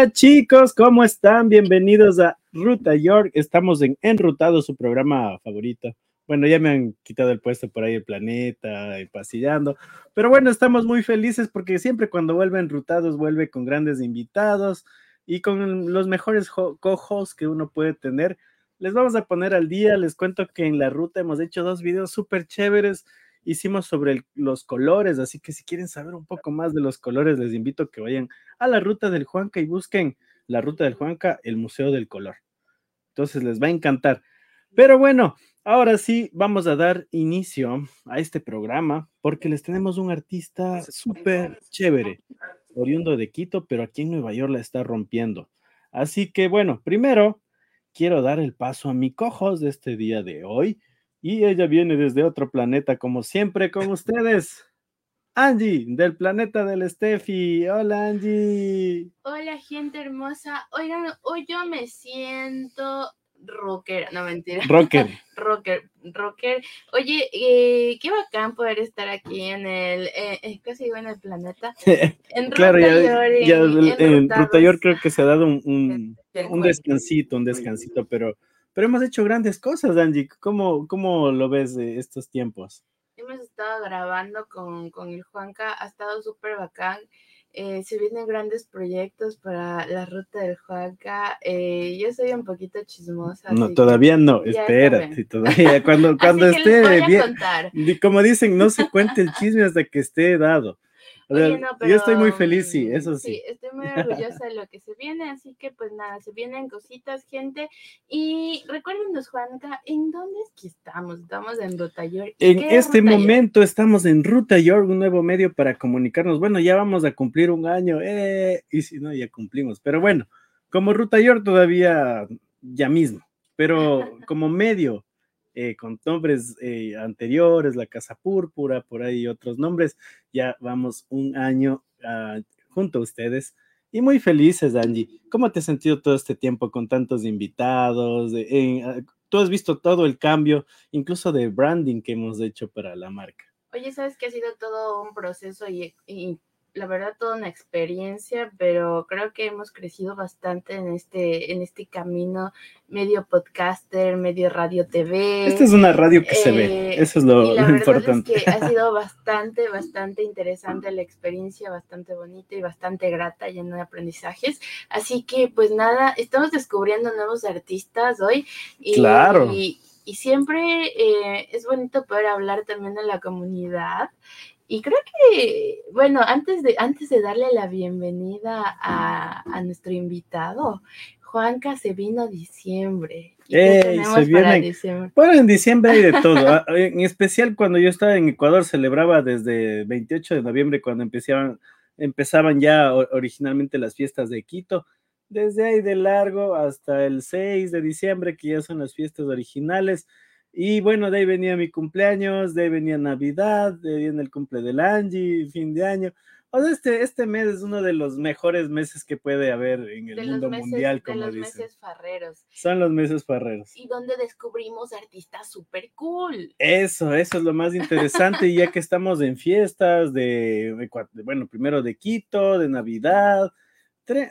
Hola chicos, ¿cómo están? Bienvenidos a Ruta York. Estamos en Enrutado, su programa favorito. Bueno, ya me han quitado el puesto por ahí el planeta, el pasillando. Pero bueno, estamos muy felices porque siempre cuando vuelve Enrutados vuelve con grandes invitados y con los mejores cojos que uno puede tener. Les vamos a poner al día. Les cuento que en la ruta hemos hecho dos videos súper chéveres hicimos sobre los colores, así que si quieren saber un poco más de los colores, les invito a que vayan a la ruta del Juanca y busquen la ruta del Juanca, el Museo del Color. Entonces les va a encantar. Pero bueno, ahora sí vamos a dar inicio a este programa porque les tenemos un artista súper chévere, oriundo de Quito, pero aquí en Nueva York la está rompiendo. Así que bueno, primero quiero dar el paso a mi cojos de este día de hoy y ella viene desde otro planeta, como siempre, con ustedes. Angie, del planeta del Steffi. Hola, Angie. Hola, gente hermosa. Oigan, hoy yo me siento rocker, no mentira. Rocker. rocker, rocker. Oye, eh, qué bacán poder estar aquí en el, eh, eh casi digo en el planeta. En claro, ya, en, Ruta York creo que se ha dado un, un, un descansito, un descansito, pero pero hemos hecho grandes cosas, Angie. ¿Cómo, cómo lo ves de estos tiempos? Hemos estado grabando con, con el Juanca, ha estado súper bacán. Eh, se vienen grandes proyectos para la ruta del Juanca. Eh, yo soy un poquito chismosa. No, todavía no, espérate, todavía. Cuando, cuando esté bien, como dicen, no se cuente el chisme hasta que esté dado yo estoy muy feliz, sí, eso sí. Sí, estoy muy orgullosa de lo que se viene, así que pues nada, se vienen cositas, gente. Y recuérdenos, Juanca, ¿en dónde es que estamos? Estamos en Ruta York. En este momento estamos en Ruta York, un nuevo medio para comunicarnos. Bueno, ya vamos a cumplir un año, eh, y si no, ya cumplimos. Pero bueno, como Ruta York todavía ya mismo, pero como medio eh, con nombres eh, anteriores, la Casa Púrpura, por ahí otros nombres. Ya vamos un año ah, junto a ustedes y muy felices, Angie. ¿Cómo te has sentido todo este tiempo con tantos invitados? Ah, tú has visto todo el cambio, incluso de branding que hemos hecho para la marca. Oye, sabes que ha sido todo un proceso y la verdad toda una experiencia, pero creo que hemos crecido bastante en este, en este camino, medio podcaster, medio radio TV. Esta es una radio que se ve, eh, eso es lo, la importante. Es que ha sido bastante, bastante interesante la experiencia, bastante bonita y bastante grata, llena de aprendizajes. Así que, pues nada, estamos descubriendo nuevos artistas hoy. Y, claro. Y, siempre eh, es bonito poder hablar también de la comunidad y creo que, bueno, antes de, antes de darle la bienvenida a, nuestro invitado, Juanca se vino a diciembre. Ey, se viene, diciembre? Bueno, en diciembre hay de todo. Ah, en especial cuando yo estaba en Ecuador, celebraba desde 28 de noviembre, cuando empezaban, empezaban ya originalmente las fiestas de Quito. Desde ahí de largo hasta el 6 de diciembre, que ya son las fiestas originales. Y bueno, de ahí venía mi cumpleaños, de ahí venía Navidad, de ahí viene el cumple del Angie, fin de año. O sea, este, este mes es uno de los mejores meses que puede haber en el mundo mundial, como de los meses farreros. Son los meses farreros. Y donde descubrimos artistas súper cool. Eso, eso es lo más interesante. ya que estamos en fiestas de, bueno, primero de Quito, de Navidad,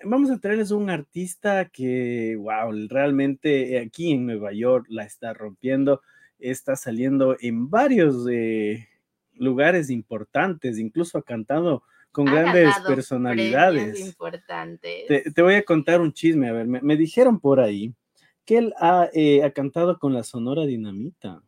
vamos a traerles un artista que, wow, realmente aquí en Nueva York la está rompiendo, está saliendo en varios eh, lugares importantes, incluso ha cantado con grandes personalidades. Importantes. Te, voy a contar un chisme, a ver, me, dijeron por ahí que él ha, eh, ha cantado con la Sonora Dinamita.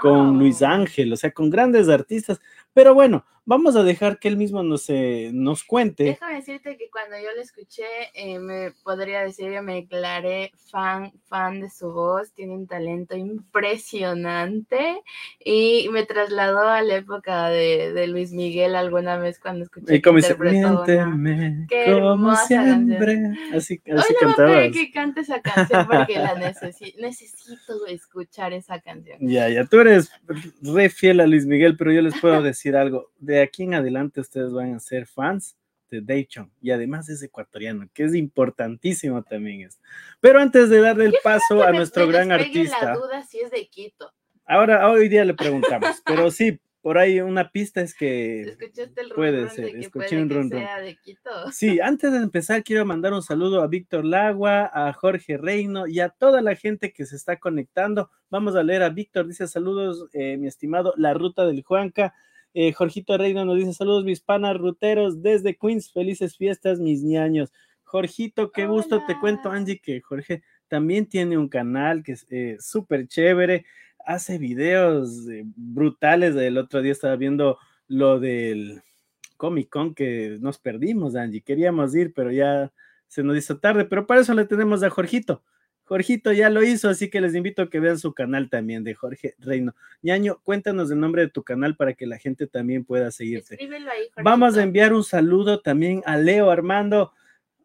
Con Luis Ángel, o sea, con grandes artistas. Pero bueno, vamos a dejar que él mismo nos, eh, nos cuente. Déjame decirte que cuando yo lo escuché, eh, me podría decir, yo me declaré fan, fan de su voz, tiene un talento impresionante y me trasladó a la época de, Luis Miguel alguna vez cuando escuché. Y como dice, miénteme, como siempre. Así, así Hoy que cante esa canción porque la necesito, necesito escuchar esa canción. Ya, ya, tú eres re fiel a Luis Miguel, pero yo les puedo decir algo. De aquí en adelante ustedes van a ser fans de Daychon y además es ecuatoriano, que es importantísimo también esto. Pero antes de darle el paso a nuestro gran artista. La duda si es de Quito. Ahora, hoy día le preguntamos, pero sí, por ahí una pista es que ¿Escuchaste el puede ser, de que escuché puede un que ronrón. sea de Quito? Sí, antes de empezar quiero mandar un saludo a Víctor Lagua, a Jorge Reino y a toda la gente que se está conectando. Vamos a leer a Víctor, dice saludos, eh, mi estimado, la ruta del Juanca. Eh, Jorgito Reino nos dice saludos, mis panas ruteros desde Queens, felices fiestas, mis ñaños. Jorgito, qué gusto, te cuento. Angie, que Jorge también tiene un canal que es eh, súper chévere, hace videos eh, brutales. El otro día estaba viendo lo del Comic Con que nos perdimos, Angie. Queríamos ir, pero ya se nos hizo tarde, pero para eso le tenemos a Jorgito. Jorgito ya lo hizo, así que les invito a que vean su canal también de Jorge Reino. Ñaño, cuéntanos el nombre de tu canal para que la gente también pueda seguirte. Escríbelo ahí, Vamos a enviar un saludo también a Leo Armando.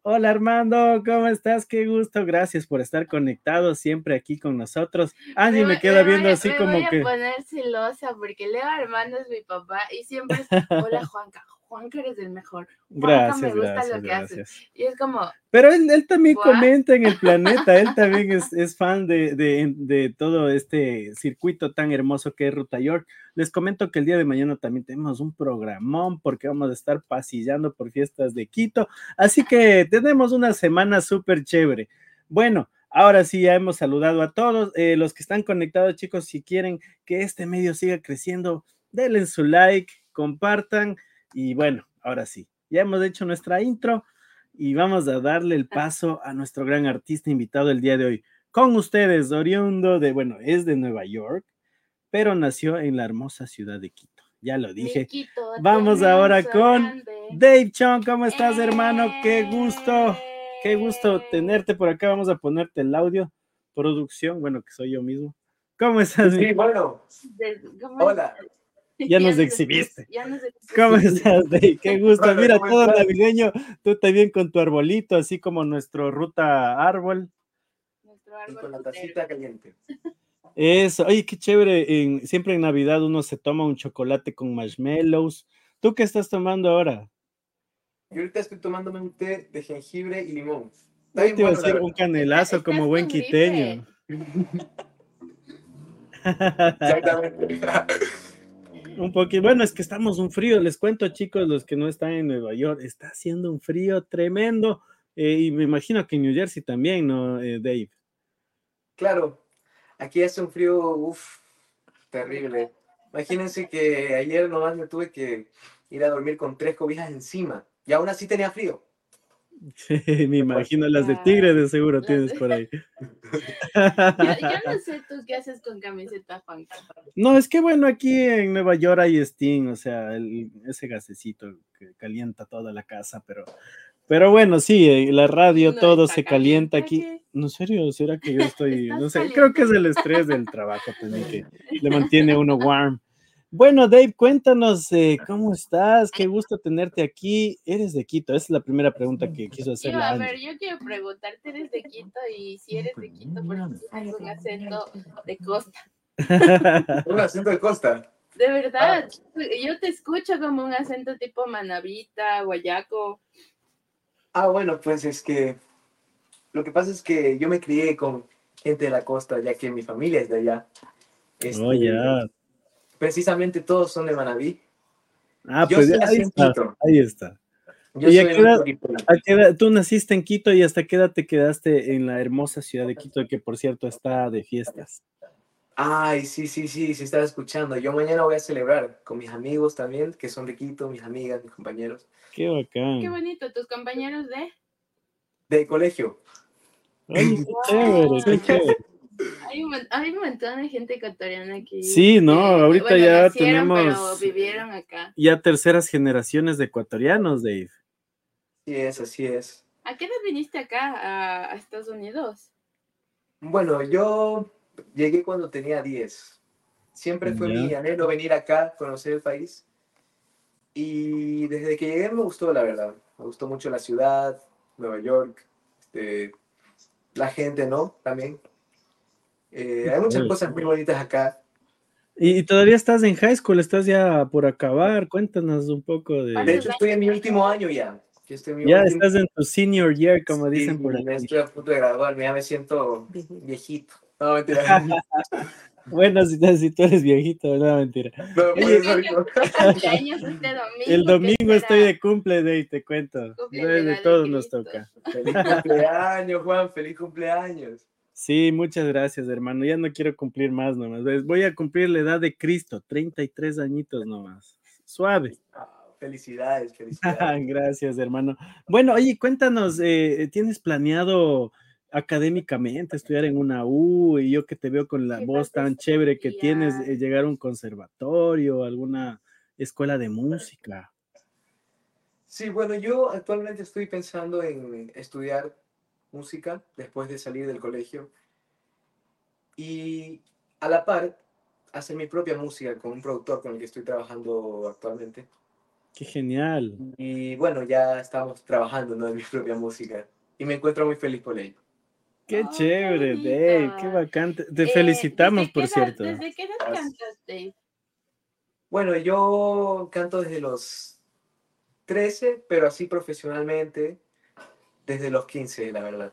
Hola Armando, ¿cómo estás? Qué gusto, gracias por estar conectado siempre aquí con nosotros. Angie me voy- queda voy viendo a- así me como voy que... a poner celosa porque Leo Armando es mi papá y siempre es, hola Juanca, Juanca eres el mejor. Juanca, Gracias, me gusta gracias, lo que haces. gracias. Y es como, Pero él, él también Guau. comenta en el planeta, él también es, es fan de, de- de todo este circuito tan hermoso que es Ruta York. Les comento que el día de mañana también tenemos un programón porque vamos a estar pasillando por fiestas de Quito. Así que tenemos una semana súper chévere. Bueno, ahora sí ya hemos saludado a todos. Eh, los que están conectados, chicos, si quieren que este medio siga creciendo, denle su like, compartan y bueno, ahora sí, ya hemos hecho nuestra intro y vamos a darle el paso a nuestro gran artista invitado el día de hoy. Con ustedes, oriundo de, bueno, es de Nueva York, pero nació en la hermosa ciudad de Quito. Ya lo dije. Miquito, Vamos ahora con grande. Dave Chong, ¿cómo estás, hermano? Qué gusto, Eh. qué gusto tenerte por acá. Vamos a ponerte el audio, producción, bueno, que soy yo mismo. ¿Cómo estás? mi- Sí, bueno, De- ¿cómo hola. Ya nos exhibiste. Ya nos expus- ¿Cómo estás, Dave? Qué gusto. Mira, ¿cómo todo navideño, tú también con tu arbolito, así como nuestro ruta árbol. Nuestro Y árbol con la tacita caliente. Eso, oye, qué chévere. en- siempre en Navidad uno se toma un chocolate con marshmallows. ¿Tú qué estás tomando ahora? Yo ahorita estoy tomándome un té de jengibre y limón. Está Yo bien te iba a bueno, decir un canelazo como buen quiteño. Exactamente. Un poquito. Bueno, es que estamos un frío. Les cuento, chicos, los que no están en Nueva York, está haciendo un frío tremendo. eh, y me imagino que en New Jersey también, ¿no, eh, Dave? Claro, aquí hace un frío, uff, terrible. Imagínense que ayer nomás me tuve que ir a dormir con tres cobijas encima y aún así tenía frío. me imagino las de tigre, de seguro Las tienes de- por ahí. Yo, yo no sé tú qué haces con camiseta. No, es que bueno, aquí en Nueva York hay Steam, o sea, el- ese gasecito que calienta toda la casa, pero, pero bueno, sí, eh, la radio, No todo se calienta caliente, aquí. No, serio, ¿será que yo estoy, no sé, creo que es el estrés del trabajo también que le mantiene uno warm. Bueno, Dave, cuéntanos eh, cómo estás, qué gusto tenerte aquí. Eres de Quito, esa es la primera pregunta que quiso hacer Yo, a Angie. ver, yo quiero preguntarte, ¿eres de Quito? Y si eres de Quito, ¿por qué tienes un acento de costa? Un acento de costa. De verdad, yo te escucho como un acento tipo manavita, guayaco. Ah, bueno, pues es que lo que pasa es que yo me crié con gente de la costa, ya que mi familia es de allá. Este, Oh, ya. Precisamente todos son de Manabí. Ah, Yo pues ahí está, Quito. ahí está. Yo ¿Y a soy qué un edad- poquito- ¿A qué edad- tú naciste en Quito y hasta qué edad te quedaste en la hermosa ciudad de Quito, que por cierto está de fiestas? Ay, sí, sí, sí, sí estaba escuchando. Yo mañana voy a celebrar con mis amigos también, que son de Quito, mis amigas, mis compañeros Qué bacán. Qué bonito, tus compañeros de... de colegio. Qué chévere, qué chévere. Hay un, hay un montón de gente ecuatoriana aquí. Sí, no, ahorita ya nacieron, tenemos- Pero vivieron acá. Ya terceras generaciones de ecuatorianos, Dave. Sí es, así es. ¿A qué edad viniste acá a, a Estados Unidos? Bueno, yo llegué cuando tenía 10. Siempre fue Ya. mi anhelo venir acá, conocer el país. Y desde que llegué me gustó, la verdad. Me gustó mucho la ciudad, Nueva York, este, la gente, ¿no? También. Eh, hay muchas cosas muy bonitas acá. Y, y todavía estás en high school, estás ya por acabar. Cuéntanos un poco de. De ¿Cuántos hecho, estoy en mi último año ya. Yo estoy en mi Ya último- estás en tu senior year, como dicen Sí, por ya aquí. Estoy a punto de graduarme, ya me siento viejito. No, mentira. Bueno, si, si, tú eres viejito, no, mentira. No, pues, el domingo estoy de cumple, Dave, te cuento. De todos nos toca. Feliz cumpleaños, Juan, feliz cumpleaños. Sí, muchas gracias, hermano. Ya no quiero cumplir más nomás. Voy a cumplir la edad de Cristo, 33 añitos nomás. Suave. Ah, felicidades, felicidades. gracias, hermano. Bueno, oye, cuéntanos, eh, ¿tienes planeado académicamente estudiar en una U y yo que te veo con la voz tan chévere que tienes, eh, llegar a un conservatorio, alguna escuela de música. Sí, bueno, yo actualmente estoy pensando en estudiar música después de salir del colegio y a la par hacer mi propia música con un productor con el que estoy trabajando actualmente. Qué genial. Y bueno, ya estamos trabajando en mi propia música y me encuentro muy feliz por ello. Qué chévere, Dave, qué bacán. Te eh, felicitamos, por cierto. ¿Desde qué edad cantas, Dave? Bueno, yo canto desde los 13, pero así profesionalmente desde los 15, la verdad.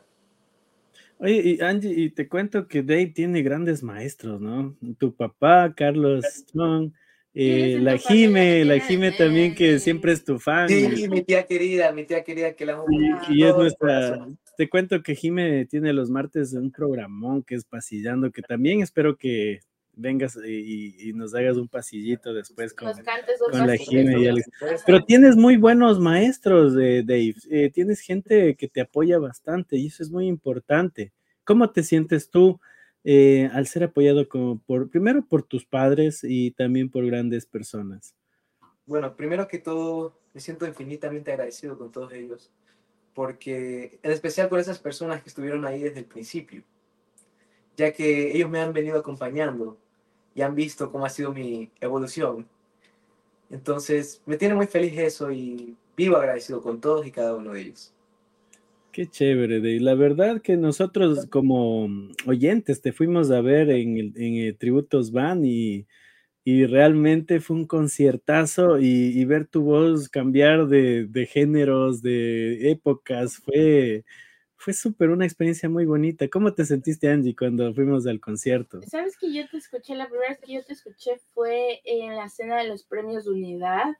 Oye, y Angie, y te cuento que Dave tiene grandes maestros, ¿no? Tu papá, Carlos Strong, eh, la Jime, la Jime también que siempre es tu fan. Sí, mi tía querida, mi tía querida que la amo. Y, y es nuestra, te cuento que Jime tiene los martes un programón que es Pasillando, que también espero que vengas y, nos hagas un pasillito después con, con la Jime y Alex. Pero tienes muy buenos maestros, de Dave. Eh, tienes gente que te apoya bastante y eso es muy importante. ¿Cómo te sientes tú eh, al ser apoyado como por, primero por tus padres y también por grandes personas? Bueno, primero que todo, me siento infinitamente agradecido con todos ellos porque en especial con esas personas que estuvieron ahí desde el principio, ya que ellos me han venido acompañando y han visto cómo ha sido mi evolución. Entonces, me tiene muy feliz eso y vivo agradecido con todos y cada uno de ellos. Qué chévere, Dave. La verdad que nosotros como oyentes te fuimos a ver en, el, en Tributos Van y y realmente fue un conciertazo y, ver tu voz cambiar de, géneros, de épocas, fue, fue súper una experiencia muy bonita. ¿Cómo te sentiste, Angie, cuando fuimos al concierto? Sabes que yo te escuché, la primera vez que yo te escuché fue en la cena de los premios de unidad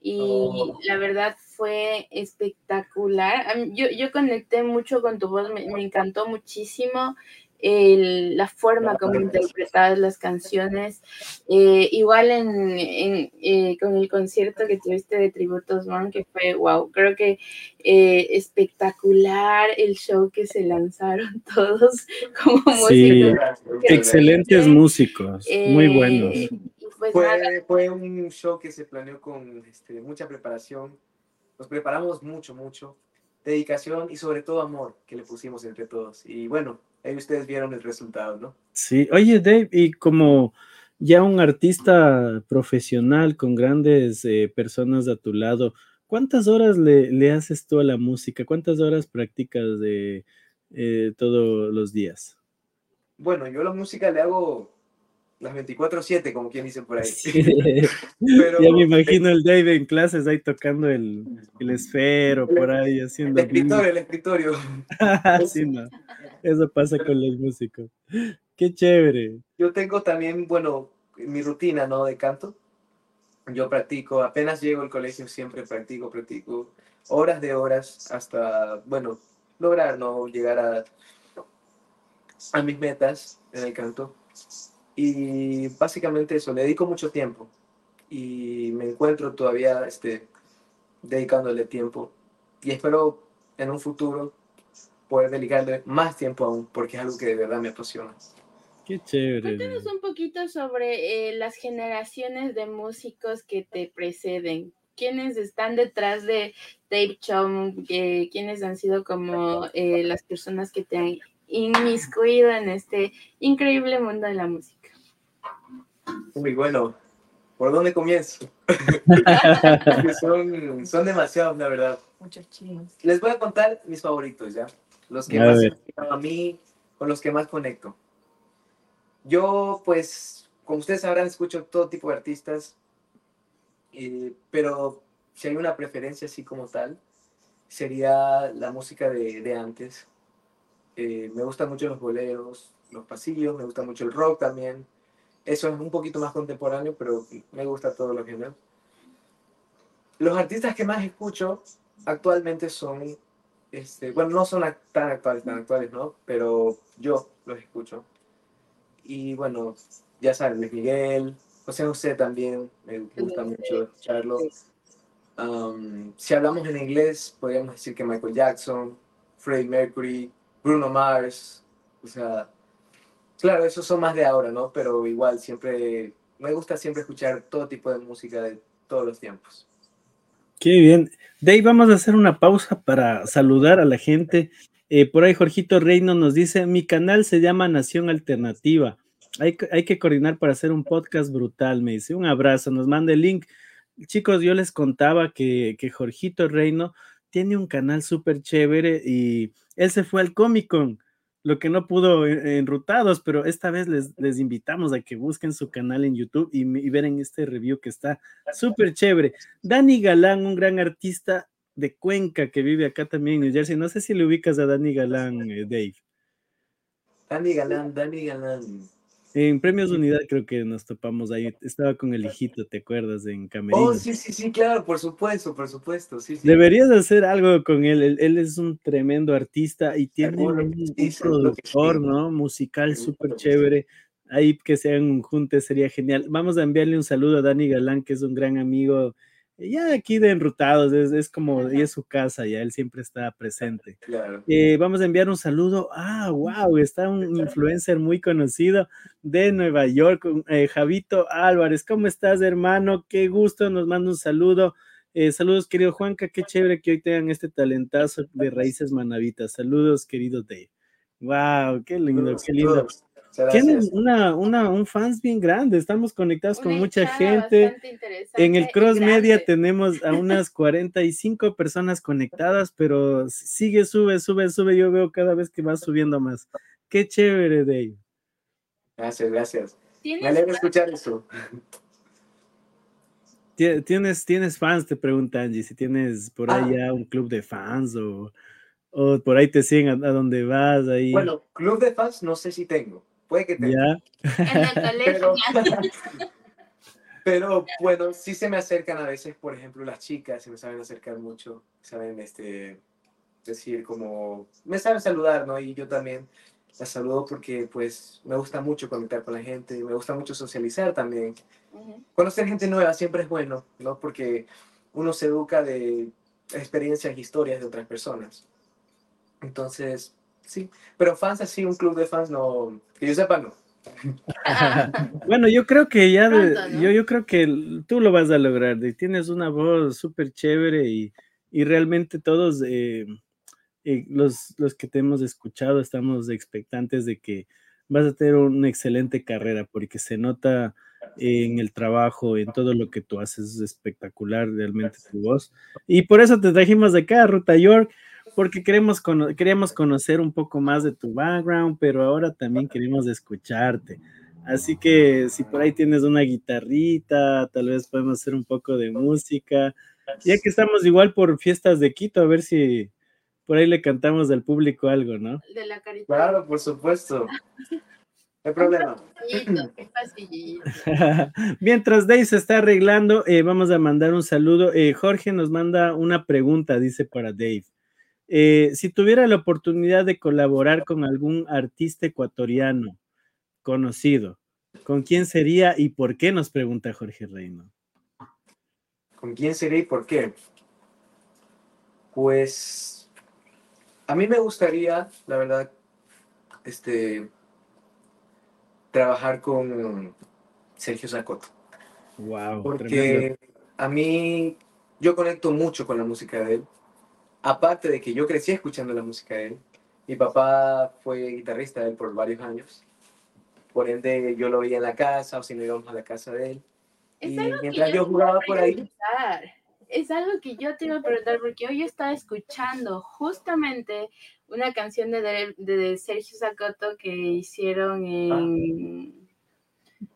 y oh. la verdad fue espectacular. Yo, yo conecté mucho con tu voz, me, me encantó muchísimo el, la forma como interpretabas las canciones. Eh, igual en, en eh, con el concierto que tuviste de Tributos One, que fue wow, creo que eh, espectacular el show que se lanzaron todos como músicos. excelentes músicos, muy buenos. Pues fue, fue, un show que se planeó con este, mucha preparación. Nos preparamos mucho, mucho. Dedicación y sobre todo amor que le pusimos entre todos. Y bueno, ahí ustedes vieron el resultado, ¿no? Sí, oye Dave, y como ya un artista profesional con grandes eh, personas a tu lado, ¿cuántas horas le, haces tú a la música? ¿Cuántas horas practicas de eh, todos los días? Bueno, yo la música le hago las 24-7, como quien dice por ahí. ya me imagino el Dave en clases ahí tocando el, el esfero, por ahí haciendo. El escritorio, el escritorio. sí, no. Eso pasa con los músicos. Qué chévere. Yo tengo también, bueno, mi rutina, ¿no? De canto. Yo practico, apenas llego al colegio, siempre practico, practico horas de horas hasta, bueno, lograr, ¿no? Llegar a, a mis metas en el canto. Y básicamente eso, le dedico mucho tiempo y me encuentro todavía este, dedicándole tiempo y espero en un futuro poder dedicarle más tiempo aún, porque es algo que de verdad me apasiona. Qué chévere. Cuéntanos un poquito sobre eh, las generaciones de músicos que te preceden. ¿Quiénes están detrás de Dave Chong? Eh, ¿Quiénes han sido como eh, las personas que te han inmiscuido en este increíble mundo de la música? Muy bueno. ¿Por dónde comienzo? son, son demasiados, la verdad. Muchos chinos. Les voy a contar mis favoritos, ¿ya? los que más a mí, con los que más conecto. Yo, pues, como ustedes sabrán, escucho todo tipo de artistas, eh, pero si hay una preferencia así como tal, sería la música de, de antes. Eh, me gustan mucho los boleros, los pasillos, me gusta mucho el rock también, Eso es un poquito más contemporáneo, pero me gusta todo lo géneros. Los artistas que más escucho actualmente son, este, bueno, no son tan actuales, tan actuales, ¿no? Pero yo los escucho. Y bueno, ya saben, Luis Miguel, José José también, me gusta mucho escucharlo. Um, si hablamos en inglés, podríamos decir que Michael Jackson, Freddie Mercury, Bruno Mars, o sea, claro, esos son más de ahora, ¿no? Pero igual, siempre, me gusta siempre escuchar todo tipo de música de todos los tiempos. Qué bien. Dave, vamos a hacer una pausa para saludar a la gente. Eh, por ahí Jorgito Reino nos dice, mi canal se llama Nación Alternativa. Hay, hay, que coordinar para hacer un podcast brutal, me dice. Un abrazo, nos manda el link. Chicos, yo les contaba que, que Jorgito Reino tiene un canal súper chévere y él se fue al Comic Con lo que no pudo enrutados, pero esta vez les, les, invitamos a que busquen su canal en YouTube y, y ver en este review que está súper chévere. Dani Galán, un gran artista de Cuenca que vive acá también en New Jersey. No sé si le ubicas a Dani Galán, eh, Dave. Dani Galán, Dani Galán. En Premios Unidad creo que nos topamos ahí. Estaba con el hijito, ¿te acuerdas? En Camerino. Oh, sí, sí, sí, claro, por supuesto, por supuesto. Sí, sí. Deberías hacer algo con él. él. él. es un tremendo artista y tiene un, un productor, ¿no? Musical súper chévere. Ahí que sean un junte sería genial. Vamos a enviarle un saludo a Dani Galán, que es un gran amigo ya aquí de enrutados, es, es como, y es su casa, ya él siempre está presente. Claro. Eh, vamos a enviar un saludo. Ah, wow, está un influencer muy conocido de Nueva York, eh, Javito Álvarez. ¿Cómo estás, hermano? Qué gusto, nos manda un saludo. Eh, saludos, querido Juanca, qué chévere que hoy tengan este talentazo de raíces manavitas. Saludos, querido Dave. Wow, qué lindo, qué lindo. Tienen una, una, un fans bien grande, estamos conectados con mucha gente. En el Cross Media tenemos a unas 45 personas conectadas, pero sigue, sube, sube, sube. Yo veo cada vez que va subiendo más. Qué chévere, Dave. Gracias, gracias. Me alegra escuchar eso. ¿Tienes, ¿Tienes fans? Te pregunta Angie, si tienes por ahí ya un club de fans o, o por ahí te siguen a, a donde vas. Ahí. Bueno, club de fans no sé si tengo. Puede que tenga. Pero, pero, bueno, sí se me acercan a veces, por ejemplo, las chicas se me saben acercar mucho, saben este, decir como, me saben saludar, ¿no? Y yo también las saludo porque pues me gusta mucho conectar con la gente, me gusta mucho socializar también. Uh -huh. Conocer gente nueva siempre es bueno, ¿no? Porque uno se educa de experiencias, historias de otras personas. Entonces, sí. Pero fans así, un club de fans, no, que yo sepa, no. bueno, yo creo que ya, de, Pronto, ¿no? yo, yo creo que tú lo vas a lograr. Tienes una voz súper chévere y, y, realmente todos eh, eh, los, los que te hemos escuchado estamos expectantes de que vas a tener una excelente carrera porque se nota en el trabajo, en todo lo que tú haces, es espectacular realmente tu voz. Y por eso te trajimos de acá, Ruta York, porque queremos, cono queremos conocer un poco más de tu background, pero ahora también queremos escucharte. Así que si por ahí tienes una guitarrita, tal vez podemos hacer un poco de música. Ya que estamos igual por fiestas de Quito, a ver si por ahí le cantamos al público algo, ¿no? De la carita. Claro, por supuesto. No hay problema. Mientras Dave se está arreglando, eh, vamos a mandar un saludo. Eh, Jorge nos manda una pregunta, dice para Dave. Eh, si tuviera la oportunidad de colaborar con algún artista ecuatoriano conocido, ¿con quién sería y por qué? Nos pregunta Jorge Reino. ¿Con quién sería y por qué? Pues a mí me gustaría, la verdad, este, trabajar con Sergio Zacoto. Wow. Porque tremendo. a mí, yo conecto mucho con la música de él aparte de que yo crecí escuchando la música de él, mi papá fue guitarrista de él por varios años. Por ende, yo lo veía en la casa o si no íbamos a la casa de él. Es y mientras yo, yo jugaba por ahí. Es algo que yo te iba a preguntar porque hoy estaba escuchando justamente una canción de, de, de Sergio Zacoto que hicieron en. Ah.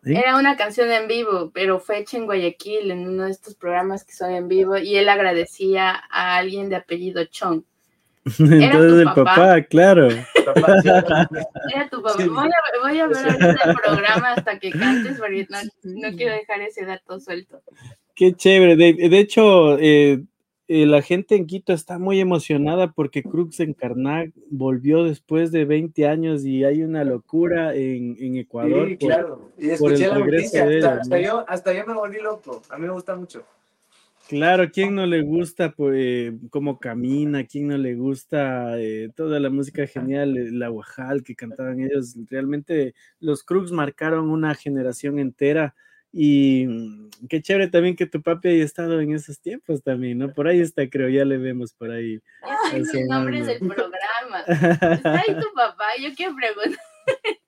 ¿Sí? Era una canción en vivo, pero fue hecha en Guayaquil, en uno de estos programas que son en vivo, y él agradecía a alguien de apellido Chong. Entonces tu el papá? papá, claro. Era tu papá. Sí. Voy, a, voy a ver el programa hasta que cantes porque no, no quiero dejar ese dato suelto. Qué chévere. De, de hecho, eh, eh, la gente en Quito está muy emocionada porque Crux en Karnak volvió después de 20 años y hay una locura en, en Ecuador. Sí, por- claro. Y escuché la noticia, hasta, hasta ¿no? yo, hasta yo me volví loco. A mí me gusta mucho. Claro, ¿quién no le gusta pues, cómo camina? ¿Quién no le gusta eh, toda la música genial, eh, la Guajal que cantaban ellos? Realmente los Crux marcaron una generación entera y mm, qué chévere también que tu papi haya estado en esos tiempos también, ¿no? Por ahí está, creo, ya le vemos por ahí. Esos son los nombres del programa. Está ahí tu papá. Yo quiero preguntar.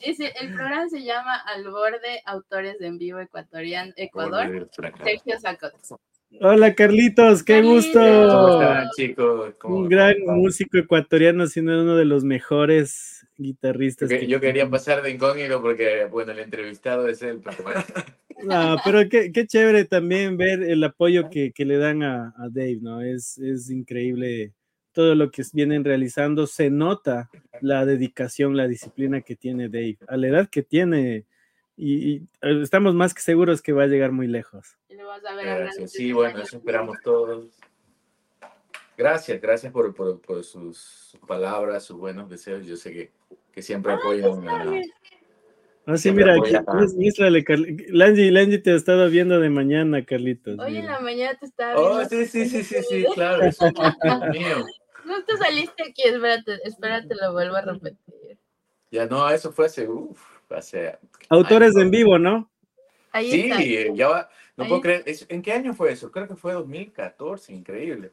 Ese, el programa se llama Al borde, autores de en vivo ecuatoriano, Ecuador, Sergio Zacotes. Hola Carlitos, qué Carlitos. gusto. ¿Cómo están, chicos? ¿Cómo- Un gran cómo- músico ecuatoriano, siendo uno de los mejores guitarristas. Que que yo quería pasar de incógnito porque, bueno, el entrevistado es él, pero bueno. No, pero qué, qué chévere también ver el apoyo que, que le dan a, a Dave, ¿no? Es, es increíble todo lo que vienen realizando. Se nota la dedicación, la disciplina que tiene Dave, a la edad que tiene, y, y, eh, estamos más que seguros que va a llegar muy lejos. Y lo vas a ver hablando Gracias. Sí, bueno, eso esperamos todos. Gracias, gracias por, por, por sus, sus palabras, sus buenos deseos. Yo sé que, que siempre apoyan a... Así, Siempre mira, aquí, a- Carli- Langy, Langy te ha estado viendo de mañana, Carlitos. Hoy en la mañana te estaba Oh, viendo. sí, sí, sí, sí, sí, claro. es un Dios mío. No te saliste aquí, espérate, espérate, lo vuelvo a repetir. Ya no, eso fue hace, uf, hace... Autores años. en vivo, ¿no? Ahí Sí, está. ya va. No Ahí puedo creer. ¿En qué año fue eso? Creo que fue 2014, increíble.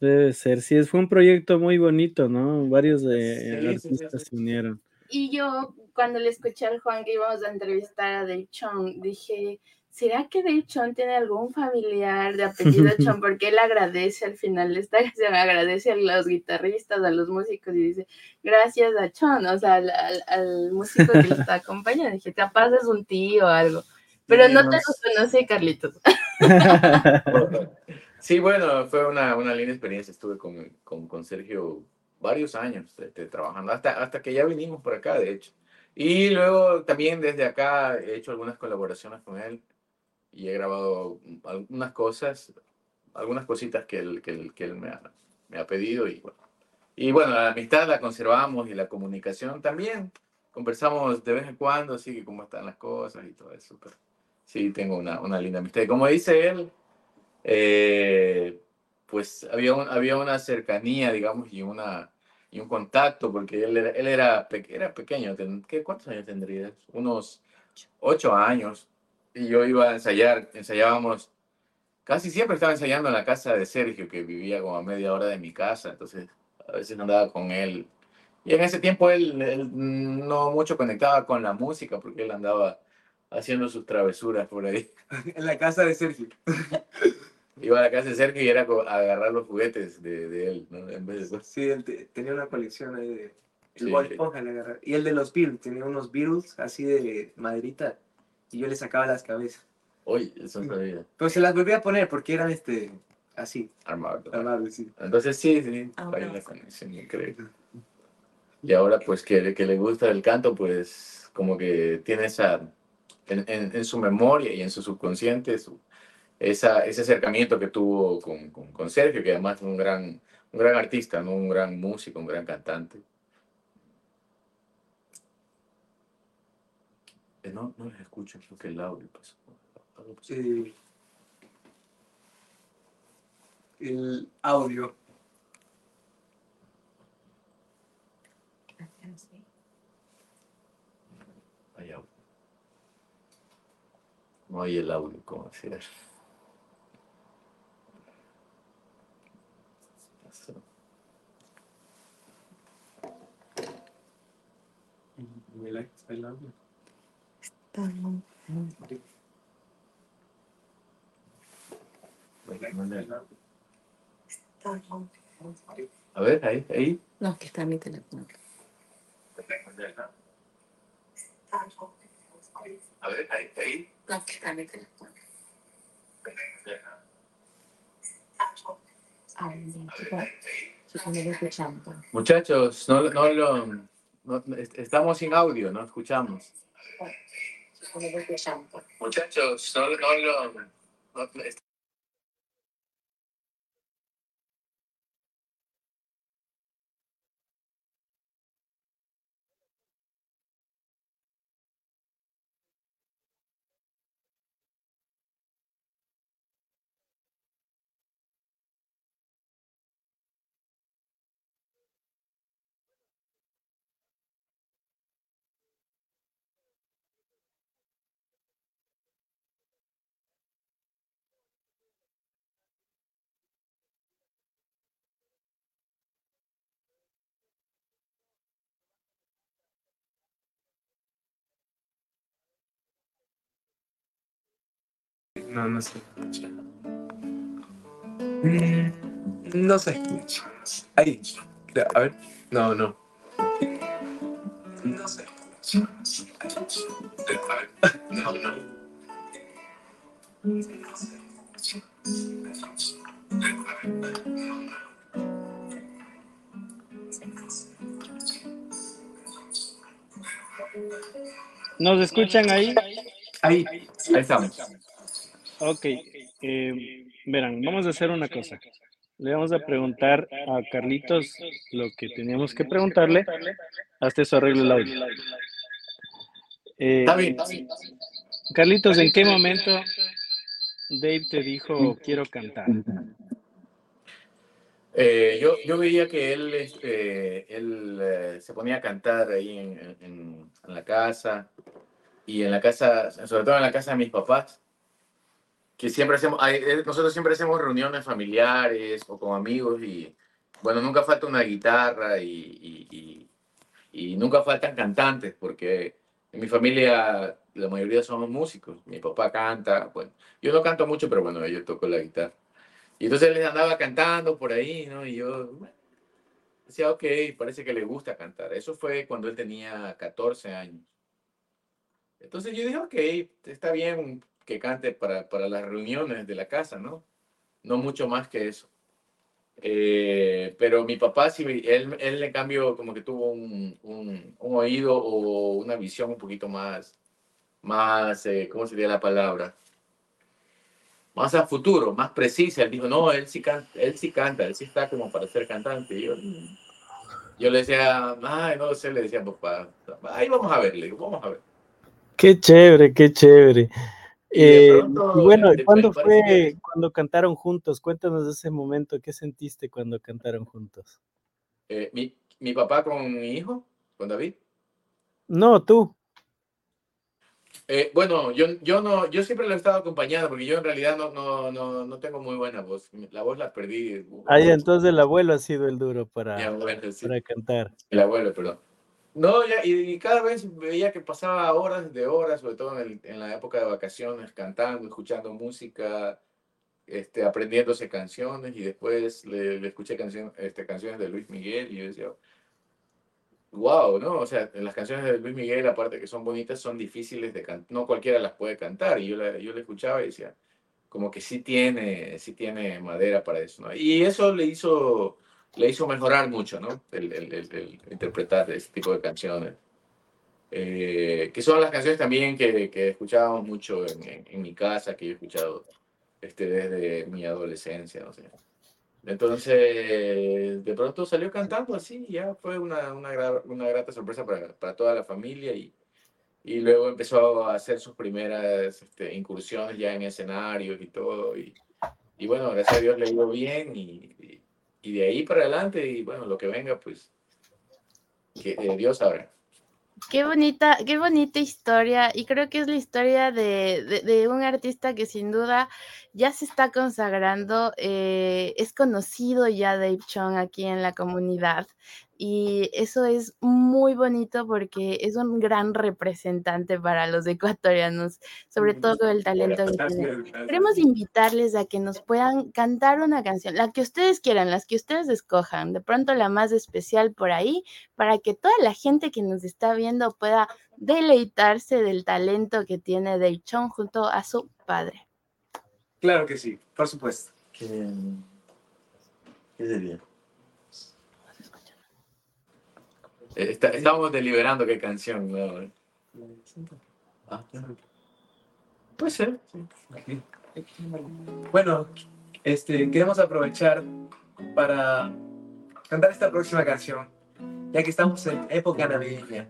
Debe ser, sí, fue un proyecto muy bonito, ¿no? Varios Sí, sí, sí, artistas sí. se unieron. Y yo, cuando le escuché al Juan que íbamos a entrevistar a Dave Chong, dije, ¿será que Dave Chong tiene algún familiar de apellido Chong? Porque él agradece al final de esta canción, agradece a los guitarristas, a los músicos y dice, gracias a Chong, o sea, al, al- al músico que lo está acompañando. Dije, capaz es un tío o algo. Pero Sí, no te lo conocí, Carlitos. Sí, bueno, fue una, una linda experiencia. Estuve con, con, con Sergio varios años este, trabajando, hasta, hasta que ya vinimos por acá, de hecho. Y luego también desde acá he hecho algunas colaboraciones con él y he grabado algunas cosas, algunas cositas que él, que él, que él me, ha, me ha pedido. Y bueno. y bueno, la amistad la conservamos y la comunicación también. Conversamos de vez en cuando, así que cómo están las cosas y todo eso. Pero sí, tengo una, una linda amistad. Como dice él, eh, pues había, un- había una cercanía, digamos, y, una, y un contacto, porque él era, él era, pe- era pequeño, ¿qué, ¿cuántos años tendría? Unos ocho años, y yo iba a ensayar, ensayábamos, casi siempre estaba ensayando en la casa de Sergio, que vivía como a media hora de mi casa, entonces a veces andaba con él. Y en ese tiempo él, él no mucho conectaba con la música, porque él andaba haciendo sus travesuras por ahí. En la casa de Sergio. Iba a la casa de Sergio y era a agarrar los juguetes de, de él, ¿no? En vez de... Sí, él te- tenía una colección ahí de. El Sí. Bob Esponja. Y el de los Beatles, tenía unos Beatles así de maderita. Y yo le sacaba las cabezas. Oye, eso sabía. Pero se las volví a poner porque eran este. Así, Armado. armables, sí. Entonces sí, sí, Ah, hay bueno. una conexión increíble. Y ahora pues que, que le gusta el canto, pues como que tiene esa, en, en- en su memoria y en su subconsciente, su- esa, ese acercamiento que tuvo con, con, con Sergio, que además es un gran, un gran artista, ¿no? un gran músico, un gran cantante. Eh, No, no les escucho, creo que el audio pasó. Pasó. Eh, el audio. Hay audio. No hay el audio, como decía. El el audio. A ver, ahí, ahí. No, que está en mi teléfono. A ver, ahí, ahí. No, que está en mi teléfono. Muchachos, no, no lo. no- estamos sin audio, no escuchamos. Muchachos, no, no no- No, no sé. Mm, No sé. Ahí. A ver. No, no. No sé. A ver. No, no. ¿Nos escuchan ahí? Ahí. Ahí estamos. Ok. eh, verán, vamos a hacer una cosa. Le vamos a preguntar a Carlitos lo que teníamos que preguntarle hasta eso arregle el audio. Eh, Está bien. Carlitos, ¿en qué momento Dave te dijo quiero cantar? Eh, yo, yo veía que él, este, él eh, se ponía a cantar ahí en, en- en la casa y en la casa, sobre todo en la casa de mis papás, que siempre hacemos, eh, nosotros siempre hacemos reuniones familiares o con amigos y bueno, nunca falta una guitarra y, y- y- y nunca faltan cantantes porque en mi familia la mayoría somos músicos. Mi papá canta, bueno, yo no canto mucho, pero bueno, yo toco la guitarra. Y entonces les andaba cantando por ahí, ¿no? Y yo bueno, decía, ok, parece que le gusta cantar. Eso fue cuando él tenía 14 años. Entonces yo dije, ok, está bien que cante para, para las reuniones de la casa, ¿no? No mucho más que eso. Eh, pero mi papá, sí, él, él en cambio como que tuvo un, un, un oído o una visión un poquito más, más eh, ¿cómo sería la palabra? más a futuro, más precisa. Él dijo, no, él sí, canta, él sí canta, él sí está como para ser cantante. Y yo, yo le decía, ay, no sé, le decía papá, ahí vamos a ver, le digo, vamos a ver. Qué chévere, qué chévere. Eh, pronto, y bueno, ¿cuándo fue que- cuando cantaron juntos? Cuéntanos de ese momento, ¿qué sentiste cuando cantaron juntos? Eh, mi, mi papá con mi hijo, con David. No, tú. Eh, bueno, yo, yo, no, yo siempre lo he estado acompañando porque yo en realidad no, no, no, no tengo muy buena voz. La voz la perdí. Ah, entonces el abuelo ha sido el duro para, Mi abuelo, sí. para cantar. El abuelo, perdón. No, ya, y, cada vez veía que pasaba horas de horas, sobre todo en, el- en la época de vacaciones, cantando, escuchando música, este, aprendiéndose canciones, y después le, escuché este, canciones de Luis Miguel, y yo decía, wow, ¿no? O sea, las canciones de Luis Miguel, aparte que son bonitas, son difíciles de cantar, no cualquiera las puede cantar, y yo la, yo la escuchaba y decía, como que sí tiene, sí tiene madera para eso, ¿no? Y eso le hizo le hizo mejorar mucho, ¿no? El, el- el- el interpretar este tipo de canciones. Eh, que son las canciones también que, que escuchábamos mucho en, en- en mi casa, que yo he escuchado este, desde mi adolescencia, no sé. Entonces, de pronto salió cantando así, y ya fue una, una, una grata sorpresa para, para toda la familia y, y luego empezó a hacer sus primeras este, incursiones ya en escenarios y todo. Y, y bueno, gracias a Dios le ido bien y, y- de ahí para adelante, y bueno, lo que venga, pues, que eh, Dios sabrá. Qué bonita, qué bonita historia. Y creo que es la historia de, de- de un artista que sin duda ya se está consagrando. eh, es conocido ya Dave Chong aquí en la comunidad. Y eso es muy bonito porque es un gran representante para los ecuatorianos, sobre todo el talento que tiene. Queremos invitarles a que nos puedan cantar una canción, la que ustedes quieran, las que ustedes escojan, de pronto la más especial por ahí, para que toda la gente que nos está viendo pueda deleitarse del talento que tiene Dave Chong junto a su padre. Claro que sí, por supuesto. ¿Qué, qué sería? Eh, está- estamos deliberando qué canción. Ah, puede ser. Bueno, este, queremos aprovechar para cantar esta próxima canción, ya que estamos en época navideña.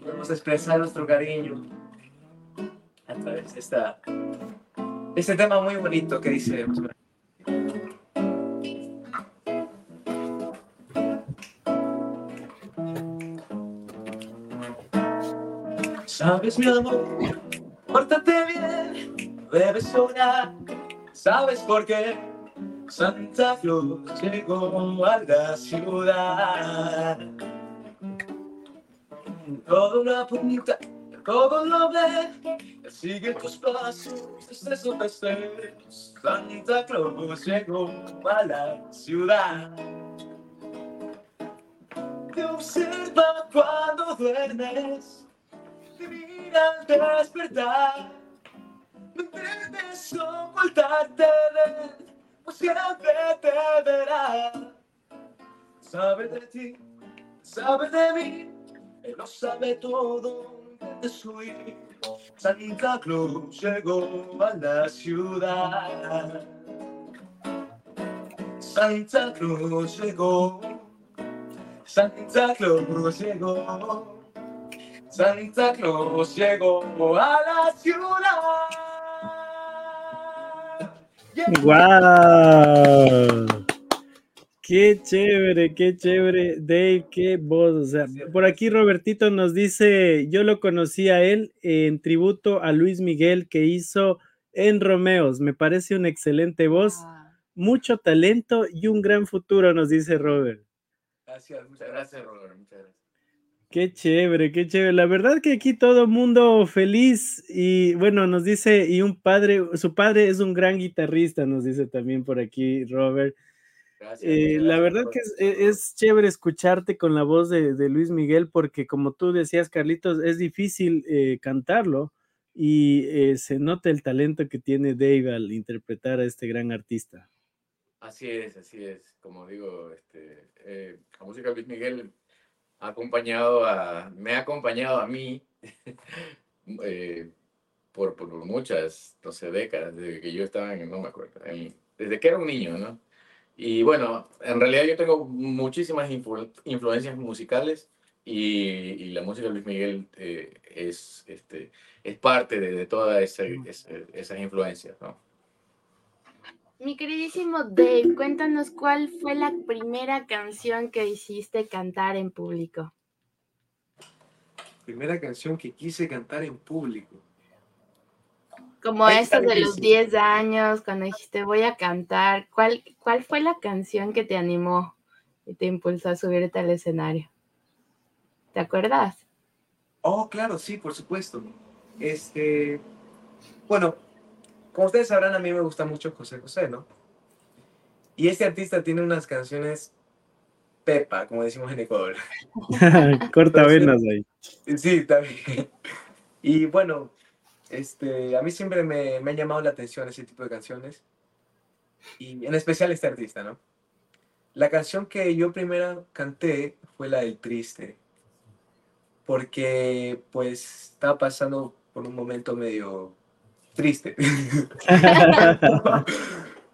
Podemos expresar nuestro cariño a través de esta, este tema muy bonito que dice. Sabes, mi amor, pórtate bien, debes llorar. ¿Sabes por qué? Santa Claus llegó a la ciudad. Todo lo apunta, todo lo ve, sigue tus pasos su deseos. Santa Claus llegó a la ciudad. Te observa cuando duermes, mira al despertar. No intentes ocultarte de pues siempre te verá. Sabe de ti, sabe de mí, él lo sabe todo de su hijo. Santa Claus llegó a la ciudad. Santa Claus llegó. Santa Claus llegó. Santa Claus llegó a la ciudad. Yeah. ¡Guau! Qué chévere, qué chévere, Dave, qué voz. O sea, por aquí Robertito nos dice, yo lo conocí a él en tributo a Luis Miguel que hizo en Romeos. Me parece una excelente voz, mucho talento y un gran futuro, nos dice Robert. Gracias, Muchas gracias, Robert. Muchas gracias. Qué chévere, qué chévere. La verdad que aquí todo mundo feliz y bueno, nos dice, y un padre, su padre es un gran guitarrista, nos dice también por aquí Robert. Gracias, Eh, la verdad que es, e- es chévere escucharte con la voz de, de Luis Miguel porque como tú decías, Carlitos, es difícil eh, cantarlo y eh, se nota el talento que tiene Dave al interpretar a este gran artista. Así es, así es. Como digo, este, la música de Luis Miguel ha acompañado a, me ha acompañado a mí eh, por, por muchas, no sé, décadas, desde que yo estaba en, no me acuerdo, en- desde que era un niño, ¿no? Y bueno, en realidad yo tengo muchísimas influ- influencias musicales y, y la música de Luis Miguel eh, es, este, es parte de, de todas esa- esa- esas influencias, ¿no? Mi queridísimo Dave, cuéntanos cuál fue la primera canción que hiciste cantar en público. Primera canción que quise cantar en público. Como está de los difícil. 10 años, cuando dijiste voy a cantar, ¿cuál, ¿cuál fue la canción que te animó y te impulsó a subirte al escenario? ¿Te acuerdas? Oh, claro, sí, por supuesto. Este, bueno, como ustedes sabrán, a mí me gusta mucho José José, ¿no? Y este artista tiene unas canciones Pepa, como decimos en Ecuador. Corta venas ahí. Sí, también. Y bueno, este, a mí siempre me, me ha llamado la atención ese tipo de canciones. Y en especial este artista, ¿no? La canción que yo primero canté fue la del Triste. Porque pues estaba pasando por un momento medio triste.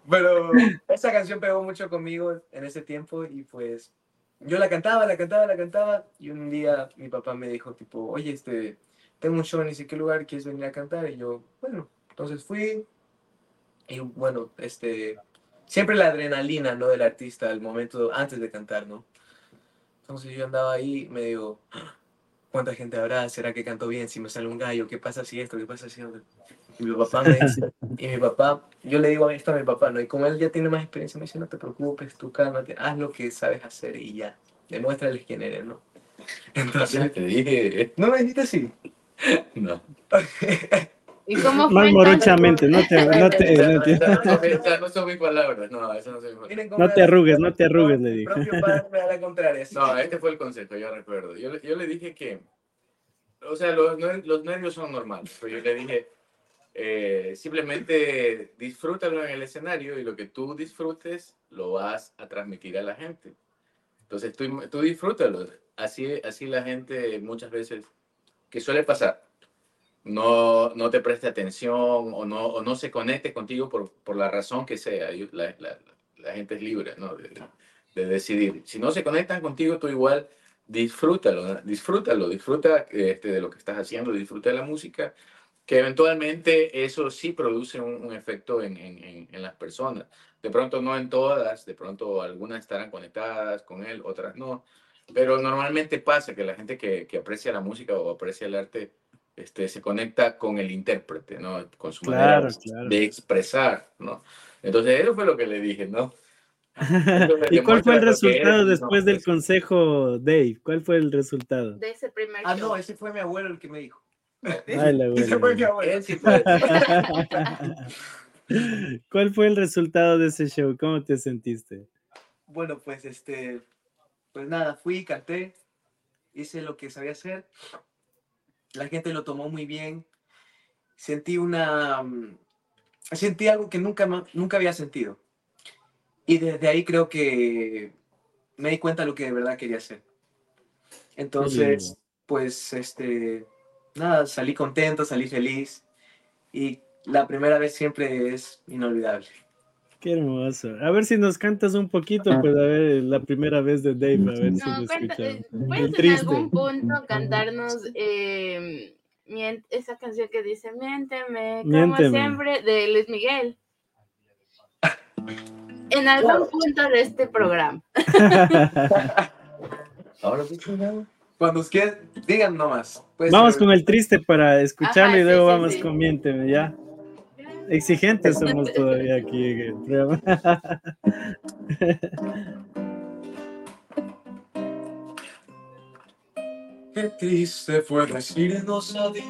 Pero esa canción pegó mucho conmigo en ese tiempo y pues yo la cantaba, la cantaba, la cantaba y un día mi papá me dijo tipo, oye, este, tengo un show en ese qué lugar, ¿quieres venir a cantar? Y yo, bueno, entonces fui y bueno, este, siempre la adrenalina, ¿no? Del artista al momento antes de cantar, ¿no? Entonces yo andaba ahí medio, ¿cuánta gente habrá? ¿Será que canto bien? Si me sale un gallo, ¿qué pasa si esto? ¿Qué pasa si otro? Y mi papá me dice, y mi papá, yo le digo esto a mi papá, ¿no? Y como él ya tiene más experiencia, me dice, no te preocupes, tú cálmate, haz lo que sabes hacer y ya, demuéstrales quién eres, ¿no? Entonces, Te dije, ¿no me dijiste así? no. ¿Y cómo fue? Más morochamente, no te, no te, no no, te- no son- esas no son mis palabras, no, esas no son mis palabras. No te arrugues, no te arrugues, le así No, este fue el consejo, yo recuerdo. Yo, le- yo le dije que, o sea, los, los nervios son normales, pero yo le dije, eh, simplemente disfrútalo en el escenario y lo que tú disfrutes lo vas a transmitir a la gente. Entonces tú, tú disfrútalo. así, así la gente muchas veces, que suele pasar, no, no te preste atención o no, o no se conecte contigo por, por la razón que sea. La, gente es libre ¿no? de, de decidir. Si no se conectan contigo, tú igual disfrútalo, disfrútalo, disfruta este, de lo que estás haciendo, disfruta de la música, que eventualmente eso sí produce un, un efecto en, en- en- en las personas. De pronto no en todas, de pronto algunas estarán conectadas con él, otras no. Pero normalmente pasa que la gente que, que aprecia la música o aprecia el arte este, se conecta con el intérprete, ¿no? Con su Claro, manera claro. de expresar, ¿no? Entonces, eso fue lo que le dije, ¿no? ¿Y cuál fue el resultado eres, después ¿no? del consejo, Dave? ¿Cuál fue el resultado? De ese primer Ah, show. no, ese fue mi abuelo el que me dijo. ¿Cuál fue el resultado de ese show? ¿Cómo te sentiste? Bueno, pues este, pues nada, fui, canté, hice lo que sabía hacer. La gente lo tomó muy bien. Sentí una, mm, sentí algo que nunca, nunca había sentido. Y desde ahí creo que me di cuenta de lo que de verdad quería hacer. Entonces, pues, este, nada, salí contento, salí feliz. Y la primera vez siempre es inolvidable. Qué hermoso. A ver si nos cantas un poquito, pues a ver, la primera vez de Dave, a ver si No, lo cuenta- escuchamos. eh, ¿puedes en algún punto cantarnos eh, esa canción que dice Miénteme, como Miénteme. siempre, de Luis Miguel? En algún punto de este programa. Ahora Cuando ustedes digan nomás. Puede Vamos con el triste para escucharlo Ajá, y luego sí, vamos sí. con Miénteme, ¿ya? Exigentes somos todavía aquí en el programa. Qué triste fue decirnos adiós.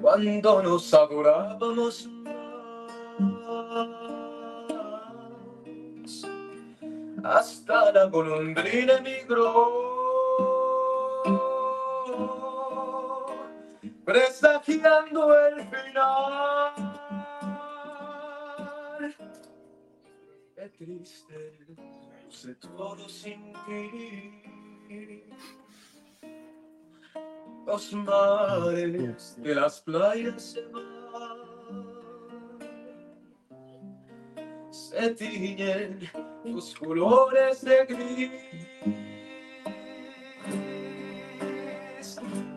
Cuando nos adorábamos más. Hasta la golondrina emigró. Presagiando el final. Qué triste sé todo sin ti. Los mares de las playas se van, se tiñen tus colores de gris.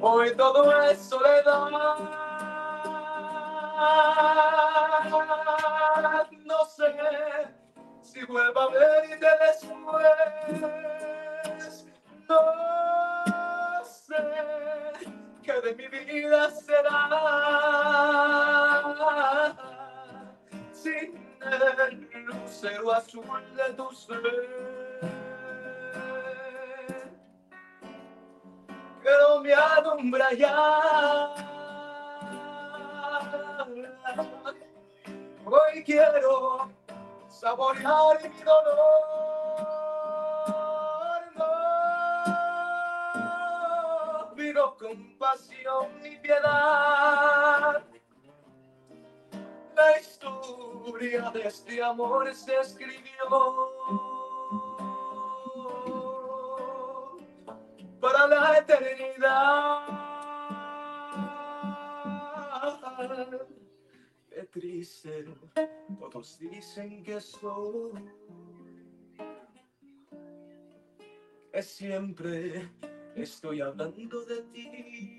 Hoy todo es soledad. No sé si vuelva a verte después. No sé qué de mi vida será el lucero azul de tu ser. Que no me alumbra ya. Hoy quiero saborear mi dolor. No vino compasión ni piedad. La historia de este amor se escribió para la eternidad. Qué triste, todos dicen que soy, que siempre estoy hablando de ti.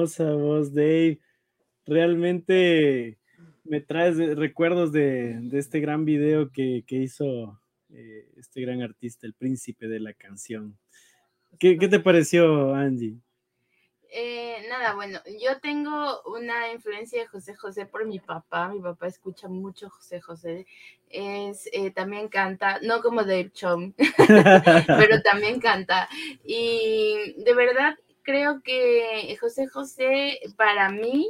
Hermosa voz, Dave! Realmente me traes recuerdos de, este gran video que, hizo eh, este gran artista, el príncipe de la canción. ¿Qué, qué te pareció, Angie? Eh, nada, bueno, yo tengo una influencia de José José por mi papá. Mi papá escucha mucho José José. Es, eh, también canta, no como Dave Chom, pero también canta. Y de verdad creo que José José para mí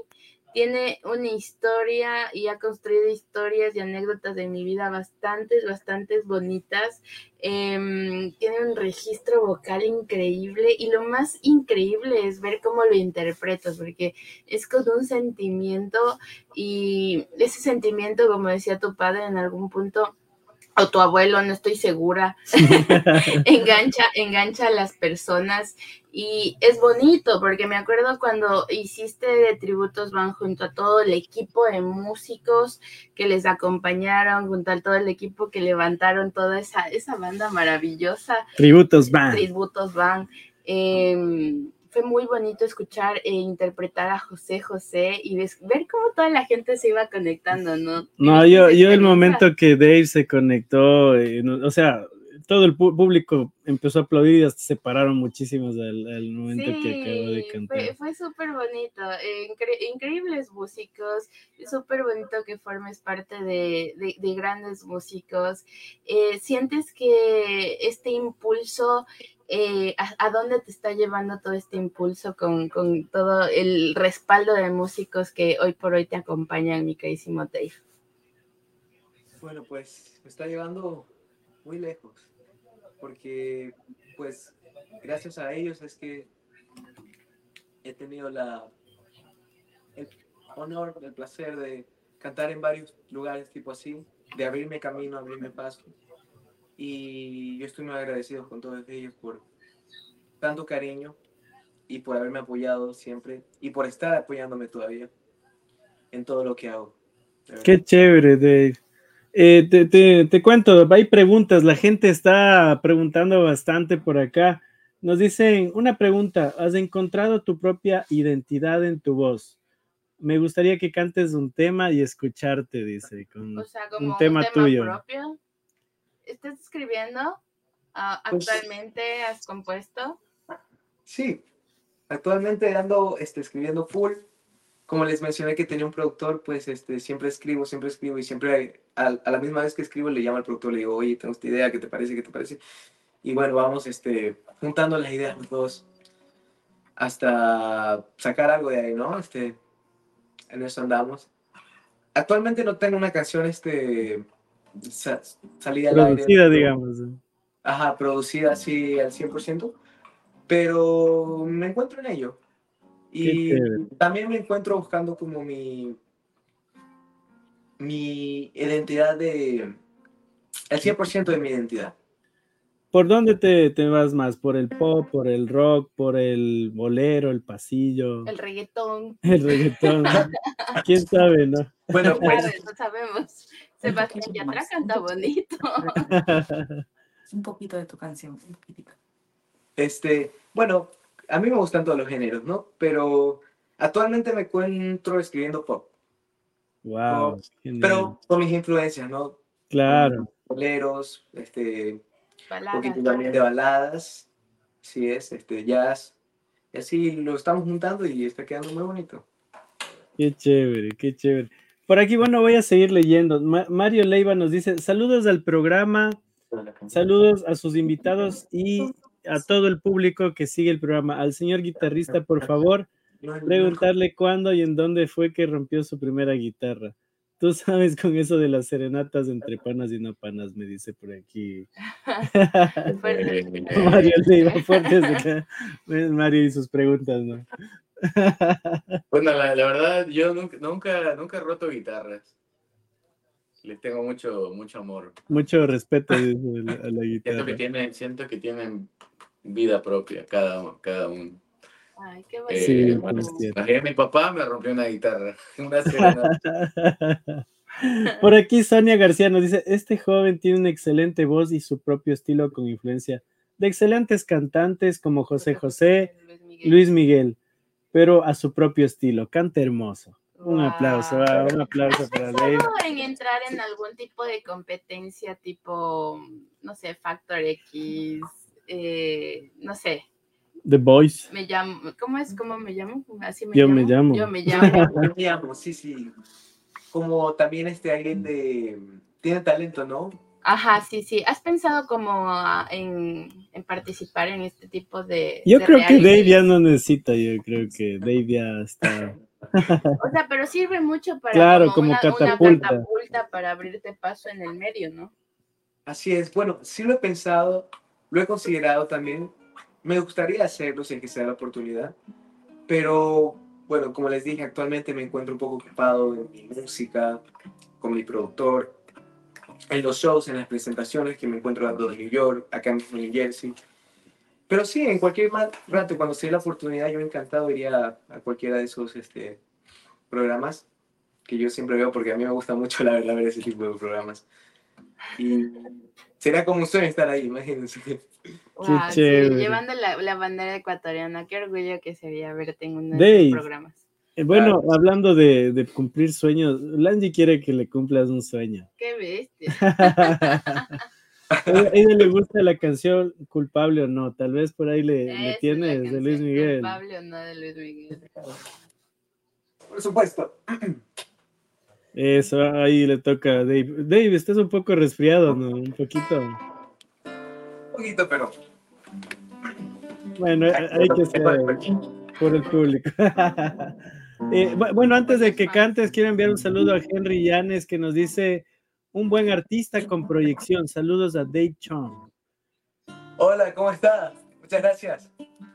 tiene una historia y ha construido historias y anécdotas de mi vida bastantes, bastantes bonitas. Em, tiene un registro vocal increíble y lo más increíble es ver cómo lo interpretas, porque es con un sentimiento y ese sentimiento, como decía tu padre en algún punto, o tu abuelo, no estoy segura, engancha, engancha a las personas y es bonito porque me acuerdo cuando hiciste de Tributos Van junto a todo el equipo de músicos que les acompañaron, junto a todo el equipo que levantaron toda esa, esa banda maravillosa. Tributos Van. Tributos Van. Em, fue muy bonito escuchar e interpretar a José José y ver cómo toda la gente se iba conectando, ¿no? No, yo, yo el momento que Dave se conectó, eh, o sea, todo el público empezó a aplaudir y hasta se pararon muchísimos al, momento que acabó de cantar. Fue, fue súper bonito, increíbles músicos, súper bonito que formes parte de, de, grandes músicos. Eh, ¿Sientes que este impulso, eh, a, dónde te está llevando todo este impulso con, con, todo el respaldo de músicos que hoy por hoy te acompañan, mi queridísimo Dave? Bueno, pues me está llevando muy lejos porque pues gracias a ellos es que he tenido la, el honor, el placer de cantar en varios lugares tipo así, de abrirme camino, abrirme paso. Y yo estoy muy agradecido con todos ellos por tanto cariño y por haberme apoyado siempre y por estar apoyándome todavía en todo lo que hago. Qué chévere, Dave. Eh, te, te, cuento, hay preguntas, la gente está preguntando bastante por acá. Nos dicen una pregunta, ¿has encontrado tu propia identidad en tu voz? Me gustaría que cantes un tema y escucharte, dice, con un, tema tuyo. Propio. ¿Estás escribiendo? Ah, pues ¿Actualmente has compuesto? Sí, actualmente ando este, escribiendo full como les mencioné que tenía un productor, pues este, siempre escribo, siempre escribo y siempre a, la misma vez que escribo le llamo al productor, le digo, oye, tengo esta idea, ¿qué te parece? ¿Qué te parece? Y bueno, vamos este, juntando las ideas los dos hasta sacar algo de ahí, ¿no? Este, en eso andamos. Actualmente no tengo una canción este, salida al Producida, digamos. Ajá, producida así al 100%, pero me encuentro en ello. Y también me encuentro buscando como mi, mi identidad de, el 100% de mi identidad. ¿Por dónde te, te, vas más? ¿Por el pop, por el rock, por el bolero, el pasillo? El reggaetón. El reggaetón. ¿Quién sabe, no? Bueno, pues. no sabemos. Sebastián Yatra canta bonito. un poquito de tu canción, un poquitito. Este, bueno, a mí me gustan todos los géneros, ¿no? Pero actualmente me encuentro escribiendo pop. Wow. pero con mis influencias, ¿no? Claro. Boleros, este, un poquito también de baladas, sí es, este, jazz. Y así lo estamos juntando y está quedando muy bonito. Qué chévere, qué chévere. Por aquí, bueno, voy a seguir leyendo. Mario Leiva nos dice, saludos al programa, saludos a sus invitados y a todo el público que sigue el programa. Al señor guitarrista, por favor, preguntarle cuándo y en dónde fue que rompió su primera guitarra. Tú sabes con eso de las serenatas entre panas y no panas, me dice por aquí. Mario le fuerte Mario y sus preguntas, ¿no? bueno, la, verdad, yo nunca, nunca, nunca he roto guitarras. Les tengo mucho, mucho amor. Mucho respeto a la guitarra. Siento que tienen, siento que tienen vida propia, cada, cada uno. Ay, qué eh, bonito. Sí, mi papá me rompió una guitarra. Una Por aquí Sonia García nos dice, este joven tiene una excelente voz y su propio estilo con influencia de excelentes cantantes como José José, Luis Miguel, pero a su propio estilo, canta hermoso. Un aplauso, un aplauso para él. en entrar en algún tipo de competencia tipo, no sé, Factor X, eh, no sé, The Voice. Me llamo, ¿cómo es? ¿Cómo me llamo? Así me Yo llamo. me llamo. Yo me llamo. Yo me llamo, sí, sí. Como también este alguien de... Tiene talento, ¿no? Ajá, sí, sí. ¿Has pensado como ah, en, en participar en este tipo de... Yo de creo que Dave ya no necesita, yo creo que Dave ya está. O sea, pero sirve mucho para Claro, como una, una catapulta. catapulta para abrirte paso en el medio, ¿no? Así es. Bueno, sí lo he pensado, lo he considerado también. Me gustaría hacerlo si es que se da la oportunidad. Pero, bueno, como les dije, actualmente me encuentro un poco ocupado en mi música, con mi productor, en los shows, en las presentaciones que me encuentro dando en New York, acá mismo en New Jersey. Pero sí, en cualquier rato, cuando se dé la oportunidad, yo encantado iría a, a cualquiera de esos este, programas que yo siempre veo, porque a mí me gusta mucho, la verdad, ver ese tipo de programas. Y sería como un sueño estar ahí, imagínense. Wow, sí, llevando la, la bandera ecuatoriana, qué orgullo que sería verte en uno de esos programas. Eh, Bueno, Claro. hablando de, de cumplir sueños, Langy quiere que le cumplas un sueño. Qué bestia. A ella- le gusta la canción Culpable o no, tal vez por ahí le, le tienes de Luis Miguel. culpable o no de Luis Miguel. Por supuesto. Eso, ahí le toca a Dave. Dave, estás un poco resfriado, ¿no? Un poquito. Un poquito, pero... Bueno, hay que ser por el público. Eh, bu- bueno, antes de que cantes, quiero enviar un saludo a Henry Llanes que nos dice un buen artista con proyección. Saludos a Dave Chong. Hola, ¿cómo está? Muchas gracias.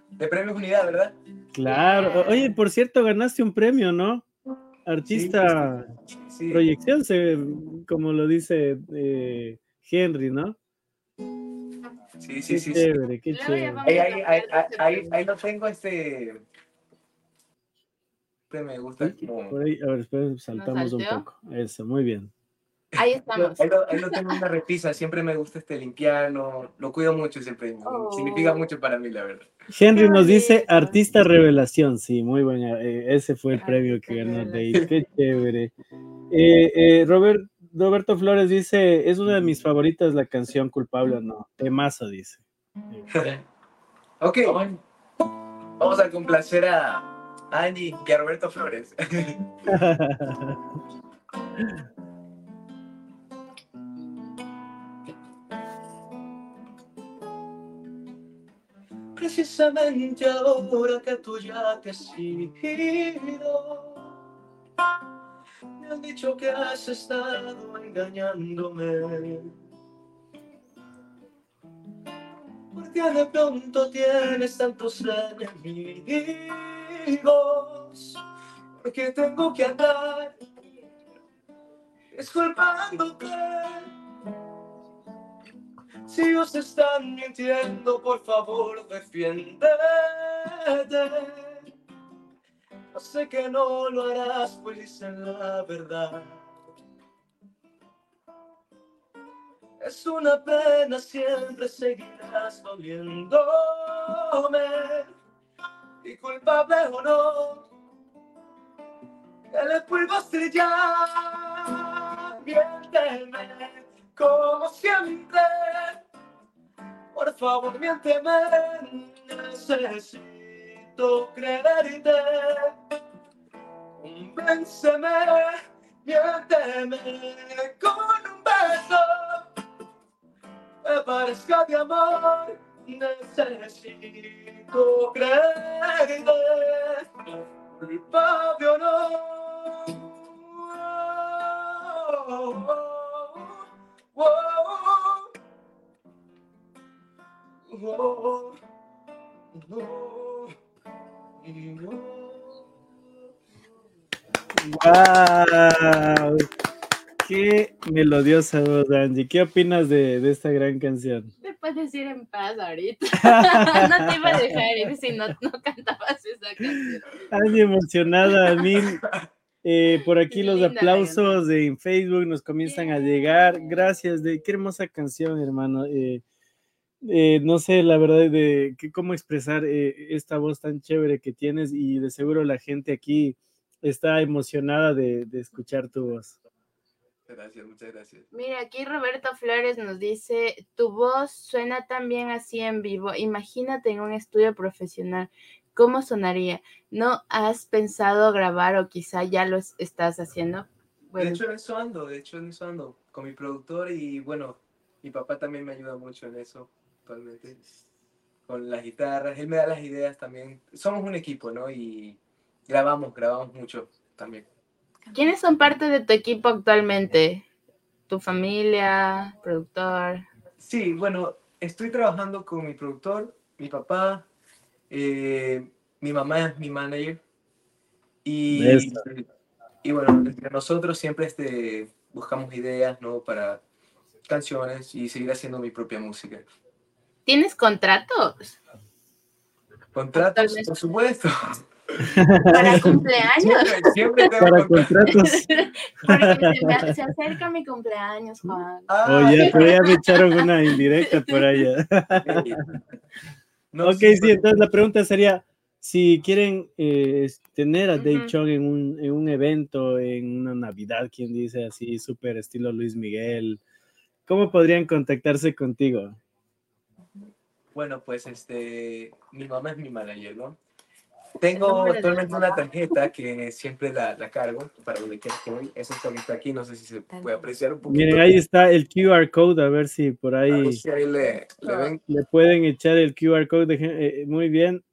De Premios Unidad, ¿verdad? Claro. Oye, por cierto, ganaste un premio, ¿no? Artista Sí. proyección, se, como lo dice eh, Henry, ¿no? Sí, sí, Qué sí. sí. chévere, qué Luego ya chévere. Ahí, ahí, ahí, ahí lo tengo, este... Este me gusta como... Por ahí, a ver, espera, saltamos un poco. Eso, muy bien. Ahí estamos. Ahí lo, ahí lo tengo en una repisa, siempre me gusta este limpiarlo, lo cuido mucho ese premio, Oh. significa mucho para mí, la verdad. Henry nos dice artista revelación, sí, muy buena. eh, ese fue el Artista premio que ganó Dave, qué chévere. Eh, eh, Robert, Roberto Flores dice, es una de mis favoritas la canción Culpable o no. Temazo, dice. Ok, vamos a complacer a Angie y a Roberto Flores. Precisamente ahora que tú ya te has ido, me han dicho que has estado engañándome. Porque de pronto tienes tantos enemigos, porque tengo que andar disculpándote. Si ellos están mintiendo, por favor, defiéndete. Yo sé que no lo harás, pues dicen la verdad. Es una pena, siempre seguirás doliéndome. Y culpable o no, que le puedo estrellar. Miénteme como siempre. Por favor, miénteme. Necesito creerte. Convénceme, miénteme con un beso me parezca de amor, necesito creerte, culpable o no. ¡Wow! Qué melodiosa voz, Angie. ¿Qué opinas de, de esta gran canción? Puedes ir en paz ahorita. no te iba a dejar ir si no, no cantabas esa canción. Angie emocionada a mil. Eh, por aquí los Linda aplausos de en Facebook nos comienzan a llegar. Gracias, de qué hermosa canción, hermano. Eh, eh, no sé, la verdad, de que, cómo expresar eh, esta voz tan chévere que tienes y de seguro la gente aquí está emocionada de, de escuchar tu voz. Gracias, muchas gracias. Mira, aquí Roberto Flores nos dice, tu voz suena tan bien así en vivo. Imagínate en un estudio profesional. ¿Cómo sonaría? ¿No has pensado grabar o quizá ya lo es- estás haciendo? De hecho, en eso ando, de hecho, en eso ando con mi productor y bueno, mi papá también me ayuda mucho en eso actualmente. Con las guitarras, él me da las ideas también. Somos un equipo, ¿no? Y grabamos, grabamos mucho también. ¿Quiénes son parte de tu equipo actualmente? ¿Tu familia, productor? Sí, bueno, estoy trabajando con mi productor, mi papá, eh, mi mamá es mi manager. Y, y bueno, entre nosotros siempre este, buscamos ideas, ¿no? Para canciones y seguir haciendo mi propia música. ¿Tienes contratos Contratos, por supuesto. Para cumpleaños? Siempre, siempre tengo Para contratos. Porque se, me- se acerca mi cumpleaños, Juan. Ah, Oye, pero ya me echaron una indirecta por allá. no, ok, sí, sí, entonces la pregunta sería, si quieren eh, tener a Dave Ujú. Chong en un, en un evento, en una Navidad, quien dice así, súper estilo Luis Miguel, ¿cómo podrían contactarse contigo? Bueno, pues este, mi mamá es mi manager, ¿no? Tengo actualmente tu una tarjeta que siempre la, la cargo para donde quiera que voy. Esa está está aquí, no sé si se puede apreciar un poquito. Miren, ahí está el QR code, a ver si por A ahí ver si ahí le, le ven. le pueden echar el QR code. dejen- eh, muy bien,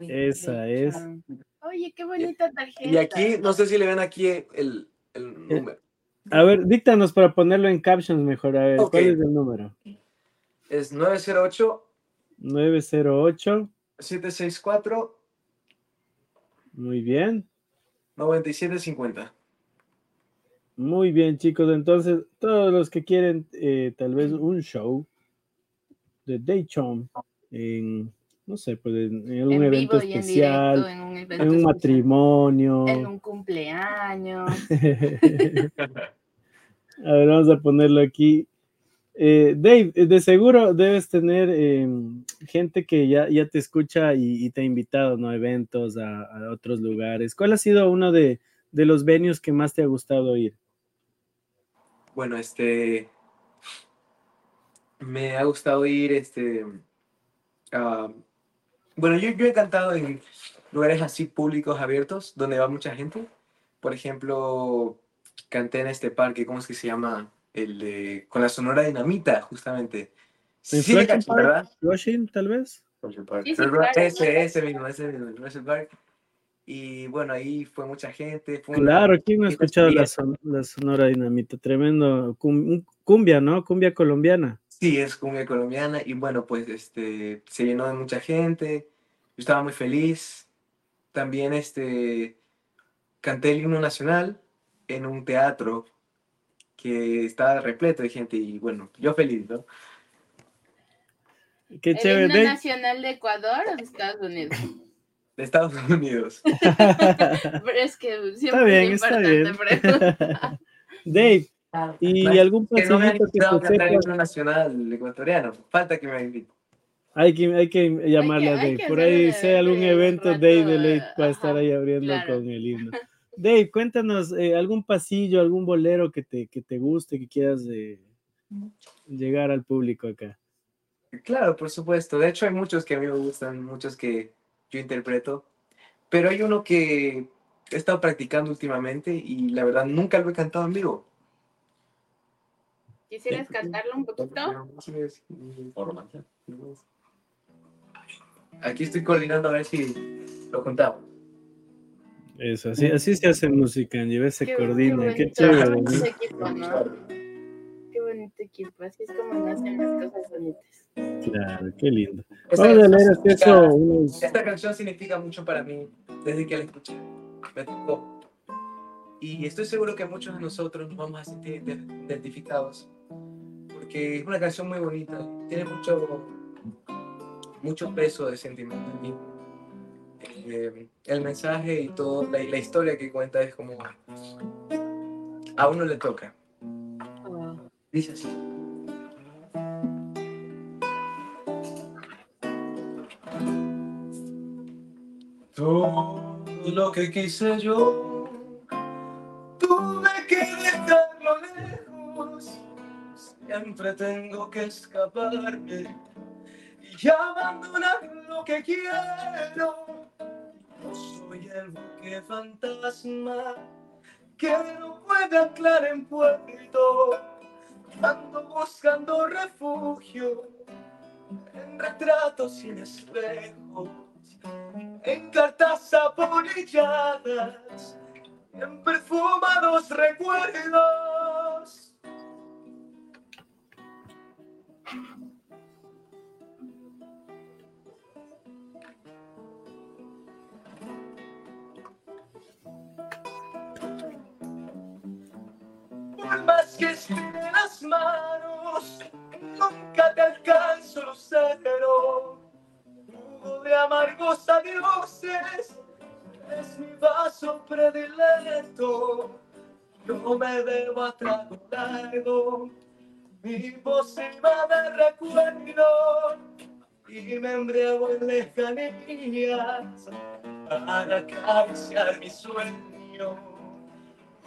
esa es. Oye, qué bonita tarjeta. Y aquí, no sé si le ven aquí el, el número. A ver, díctanos para ponerlo en captions mejor. A ver. ¿cuál es el número? Es 908 908. 764 Muy bien. 9750. Muy bien, chicos. Entonces, todos los que quieren eh, tal vez un show de Daychom en, no sé, pues en, en un En evento vivo y en especial, directo, en un evento en un especial, matrimonio. En un cumpleaños. a ver, vamos a ponerlo aquí. Eh, Dave, de seguro debes tener eh, gente que ya, ya te escucha y, te ha invitado ¿no? a eventos, a, otros lugares. ¿Cuál ha sido uno de, los venues que más te ha gustado ir? Bueno, este. Me ha gustado ir, este. bueno, yo, yo he cantado en lugares así públicos abiertos, donde va mucha gente. Por ejemplo, canté en este parque, ¿cómo es que se llama? El de. Con la Sonora Dinamita, justamente. ¿En Sí, cacho, Park? ¿verdad? ¿Rushing, tal vez? Sí, sí, Pero claro, ese, claro. ese mismo, ese mismo, Jurassic Park. Y bueno, ahí fue mucha gente. Fue una- Claro, ¿quién no ha escuchado la, son- la Sonora Dinamita? Tremendo. cum- un- cumbia, ¿no? Cumbia colombiana. Sí, es cumbia colombiana y bueno, pues este, se llenó de mucha gente, yo estaba muy feliz. También este, canté el himno nacional en un teatro que estaba repleto de gente y bueno, yo feliz, ¿no? Qué ¿El chévere. himno Dave. nacional de Ecuador o de Estados Unidos? De Estados Unidos. Pero es que siempre bien, es está importante bien. preguntar. Dave, Claro. ¿y Claro, algún Que no me que te cantar el sepas? himno nacional ecuatoriano, falta que me inviten. Hay que, hay que llamarle hay a Dave. que Por ahí, sea algún evento, rato, Dave de ley va a estar ahí abriendo claro. con el himno. Dave, cuéntanos eh, algún pasillo, algún bolero que te, que te guste, que quieras eh, llegar al público acá. Claro, por supuesto. De hecho, hay muchos que a mí me gustan, muchos que yo interpreto, pero hay uno que he estado practicando últimamente y la verdad nunca lo he cantado en vivo. ¿Quisieras cantarlo un poquito? Aquí estoy coordinando a ver si lo contamos. Eso, así, así se hace música, Angie, se Qué- coordina, qué bonito, chévere. Qué bonito equipo, ¿no? Qué bonito equipo. Así es como nacen las cosas bonitas. Claro, qué lindo. Esta Vamos a canción leer este eso, significa- unos- Esta canción significa mucho para mí desde que la escuché. Me tocó. Y estoy seguro que muchos de nosotros nos vamos a sentir ident- identificados. Porque es una canción muy bonita. Tiene mucho, mucho peso de sentimiento en mí. Eh, el mensaje y todo, la, la historia que cuenta es como a uno le toca. Dice así. Todo lo que quise yo, tuve que dejarlo lejos. siempre tengo que escaparme y abandonar lo que quiero. El buque fantasma que no puede anclar en puerto. Ando buscando refugio en retratos sin espejos, en cartas apolilladas, en perfumados recuerdos. Que estire las manos, nunca te alcanzo lucero. Jugo de amargos adioses, es mi vaso predilecto. No me debo a trago largo, mi pócima de recuerdo. Y me embriago en lejanías para acariciar mi sueño.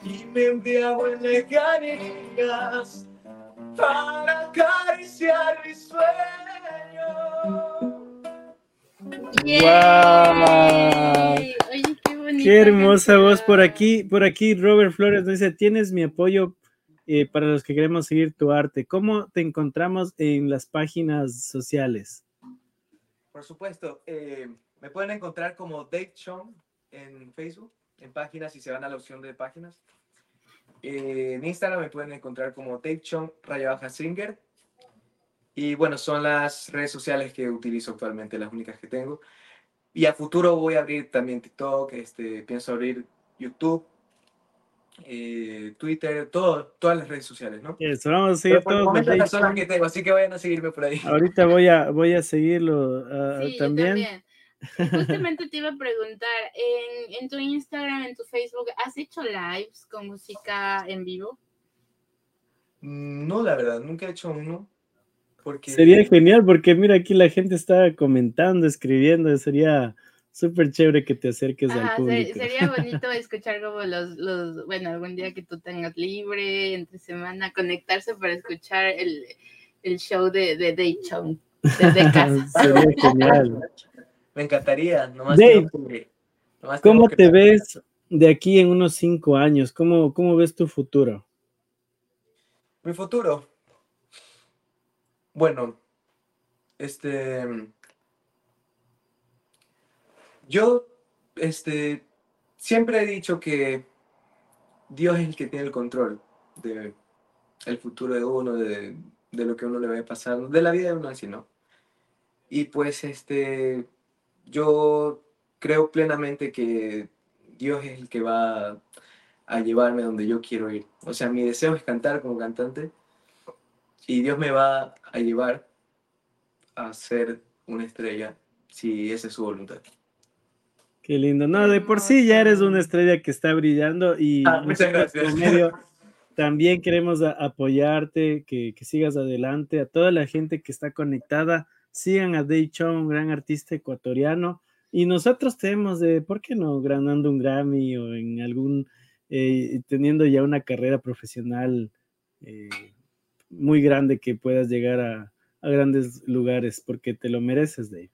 Y me embriago en lejanías para acariciar mi sueño. ¡Yay! Oye, qué bonita Qué hermosa voz por aquí. Por aquí Robert Flores nos dice, tienes mi apoyo eh, para los que queremos seguir tu arte. ¿Cómo te encontramos en las páginas sociales? Por supuesto, eh, me pueden encontrar como Dave Chong en Facebook, en páginas, y se van a la opción de páginas. Eh, en Instagram me pueden encontrar como Dave Chong raya baja Singer. Y bueno, son las redes sociales que utilizo actualmente, las únicas que tengo. Y a futuro voy a abrir también TikTok, este, pienso abrir YouTube, eh, Twitter, todo, todas las redes sociales, ¿no? Eso, vamos a seguir Pero por el momento las que tengo, así que vayan a seguirme por ahí. Ahorita voy a, voy a seguirlo ah, Sí, yo también. Justamente te iba a preguntar, en, en tu Instagram, en tu Facebook, ¿has hecho lives con música en vivo? Mm, No, la verdad, nunca he hecho uno. Porque Sería genial porque mira aquí la gente está comentando, escribiendo, sería súper chévere que te acerques al Ajá, se- público. sería bonito escuchar como los, los, bueno, algún día que tú tengas libre, entre semana, conectarse para escuchar el, el show de, de Day Chong desde casa. sería genial. Me encantaría. Nomás Dave, tengo que- nomás tengo ¿Cómo que- te ves de aquí en unos cinco años? ¿Cómo, cómo ves tu futuro? Mi futuro. Bueno, este. Yo, este. Siempre he dicho que Dios es el que tiene el control de el futuro de uno, de, de lo que uno le va a pasar, de la vida de uno así, ¿no? Y pues, este. Yo creo plenamente que Dios es el que va a llevarme donde yo quiero ir. O sea, mi deseo es cantar como cantante y Dios me va a llevar a ser una estrella si esa es su voluntad. Qué lindo. No, de por sí ya eres una estrella que está brillando y Ah, muchas nosotros gracias. como medio también queremos apoyarte, que, que sigas adelante. A toda la gente que está conectada, sigan a Day Chong, un gran artista ecuatoriano. Y nosotros tenemos de, ¿por qué no? Ganando un Grammy o en algún, eh, teniendo ya una carrera profesional eh, muy grande que puedas llegar a, a grandes lugares, porque te lo mereces, Dave.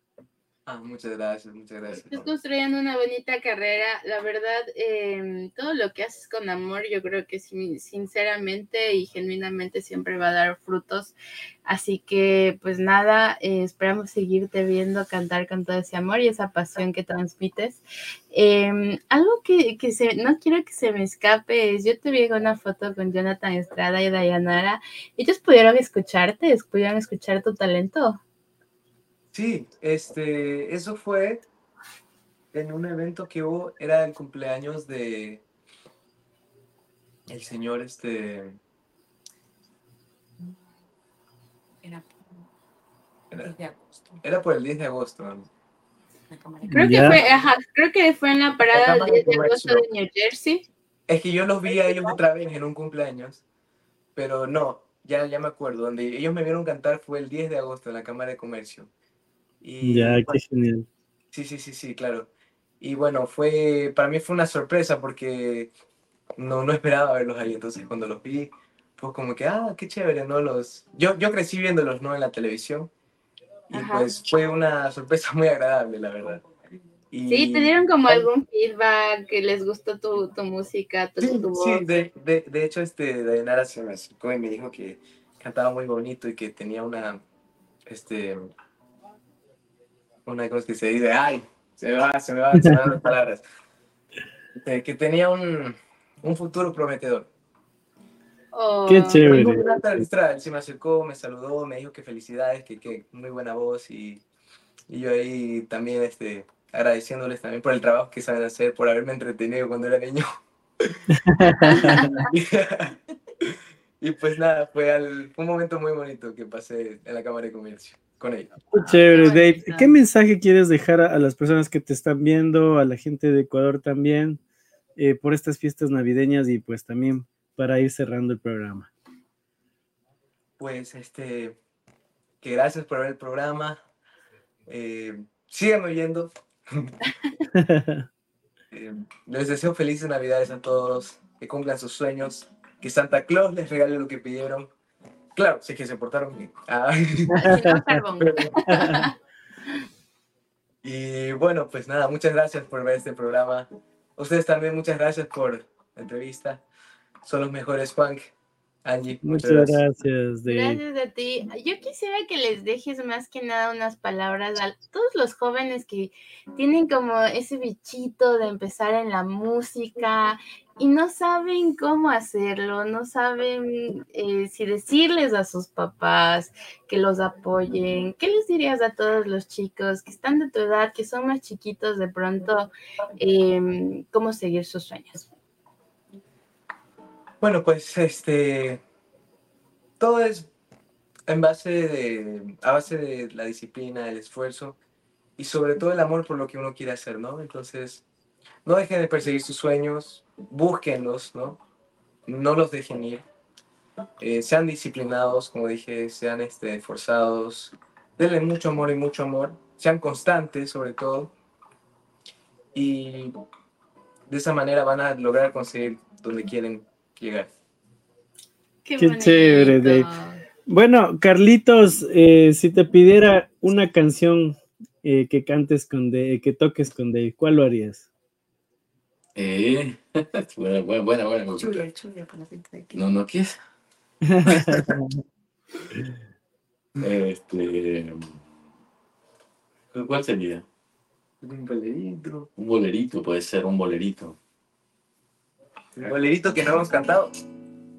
Ah, muchas gracias, muchas gracias. Estás construyendo una bonita carrera. La verdad, em, todo lo que haces con amor, yo creo que sin- sinceramente y genuinamente siempre va a dar frutos. Así que, pues nada, eh, esperamos seguirte viendo cantar con todo ese amor y esa pasión que transmites. Em, algo que, que se, no quiero que se me escape es, yo te vi en una foto con Jonathan Estrada y Dayanara. ¿Ellos pudieron escucharte? ¿Pudieron escuchar tu talento? Sí, este, eso fue en un evento que hubo, era el cumpleaños de el señor, este, Era era, 10 de agosto. era por el 10 de agosto. Creo que fue, ajá, creo que fue en la parada del Cámara 10 de agosto de New Jersey. Es que yo los vi a ellos otra vez en un cumpleaños, pero no, ya, ya me acuerdo, donde ellos me vieron cantar fue el 10 de agosto en la Cámara de Comercio. Y, Ya, qué genial. Sí, sí, sí, sí, claro. Y bueno, fue, para mí fue una sorpresa porque no, no esperaba verlos ahí. Entonces cuando los vi, pues como que, ah, qué chévere, ¿no? Los, yo, yo crecí viéndolos, ¿no? En la televisión. Y Ajá. pues fue una sorpresa muy agradable, la verdad. Y, Sí, ¿te dieron como algún feedback que les gustó tu, tu música, tu, Sí, tu voz? sí, de, de, de hecho, este, Dayanara se me acercó y me dijo que cantaba muy bonito y que tenía una, este, una cosa que se dice, ay, se me va, se me van, se me van las palabras, Eh, que tenía un, un futuro prometedor. Oh, Qué chévere. Él se me acercó, me saludó, me dijo que felicidades, que, que muy buena voz y, y yo ahí también este, agradeciéndoles también por el trabajo que saben hacer, por haberme entretenido cuando era niño. y pues nada, fue, al- fue un momento muy bonito que pasé en la Cámara de Comercio con. Qué chévere, Dave. ¿Qué mensaje quieres dejar a, a las personas que te están viendo, a la gente de Ecuador también, eh, por estas fiestas navideñas y pues también para ir cerrando el programa? Pues este, que gracias por ver el programa. Eh, síganme oyendo. Eh, les deseo felices Navidades a todos, que cumplan sus sueños, que Santa Claus les regale lo que pidieron. Claro, es que se portaron bien. Ah, y bueno, pues nada, muchas gracias por ver este programa. Ustedes también, muchas gracias por la entrevista. Son los mejores, Juan. Angie, muchas, Muchas gracias. gracias, Dave. Gracias a ti. Yo quisiera que les dejes más que nada unas palabras a todos los jóvenes que tienen como ese bichito de empezar en la música y no saben cómo hacerlo, no saben eh, si decirles a sus papás que los apoyen. ¿Qué les dirías a todos los chicos que están de tu edad, que son más chiquitos de pronto, em, cómo seguir sus sueños? Bueno, pues este, todo es en base de, a base de la disciplina, el esfuerzo y sobre todo el amor por lo que uno quiere hacer, ¿no? Entonces, no dejen de perseguir sus sueños, búsquenlos, ¿no? No los dejen ir. Eh, sean disciplinados, como dije, sean este, esforzados, denle mucho amor y mucho amor, sean constantes sobre todo y de esa manera van a lograr conseguir donde quieren llegar. Qué, Qué chévere, Dave. Bueno, Carlitos, eh, si te pidiera una canción eh, que cantes con Dave, que toques con Dave, ¿cuál lo harías? Eh, buena, buena, buena, para la gente de aquí. No, no, ¿qué es? Este. ¿Cuál sería? Un bolerito. Un bolerito, puede ser un bolerito. Un bolerito que no hemos cantado.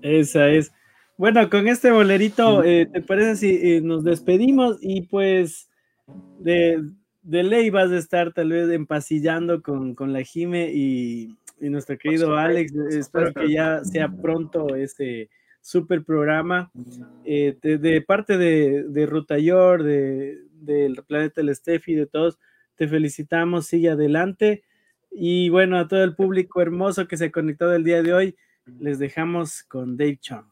Esa es. Bueno, con este bolerito, eh, ¿te parece si eh, nos despedimos? Y pues de, de ley vas a estar tal vez empasillando con, con la Jime y, y nuestro querido Alex. Espero que ya sea pronto ese super programa. Eh, de, de parte de, de Rutayor, de, del Planeta del Steffi, de todos, te felicitamos, sigue adelante. Y bueno, a todo el público hermoso que se conectó del día de hoy, les dejamos con Dave Chong.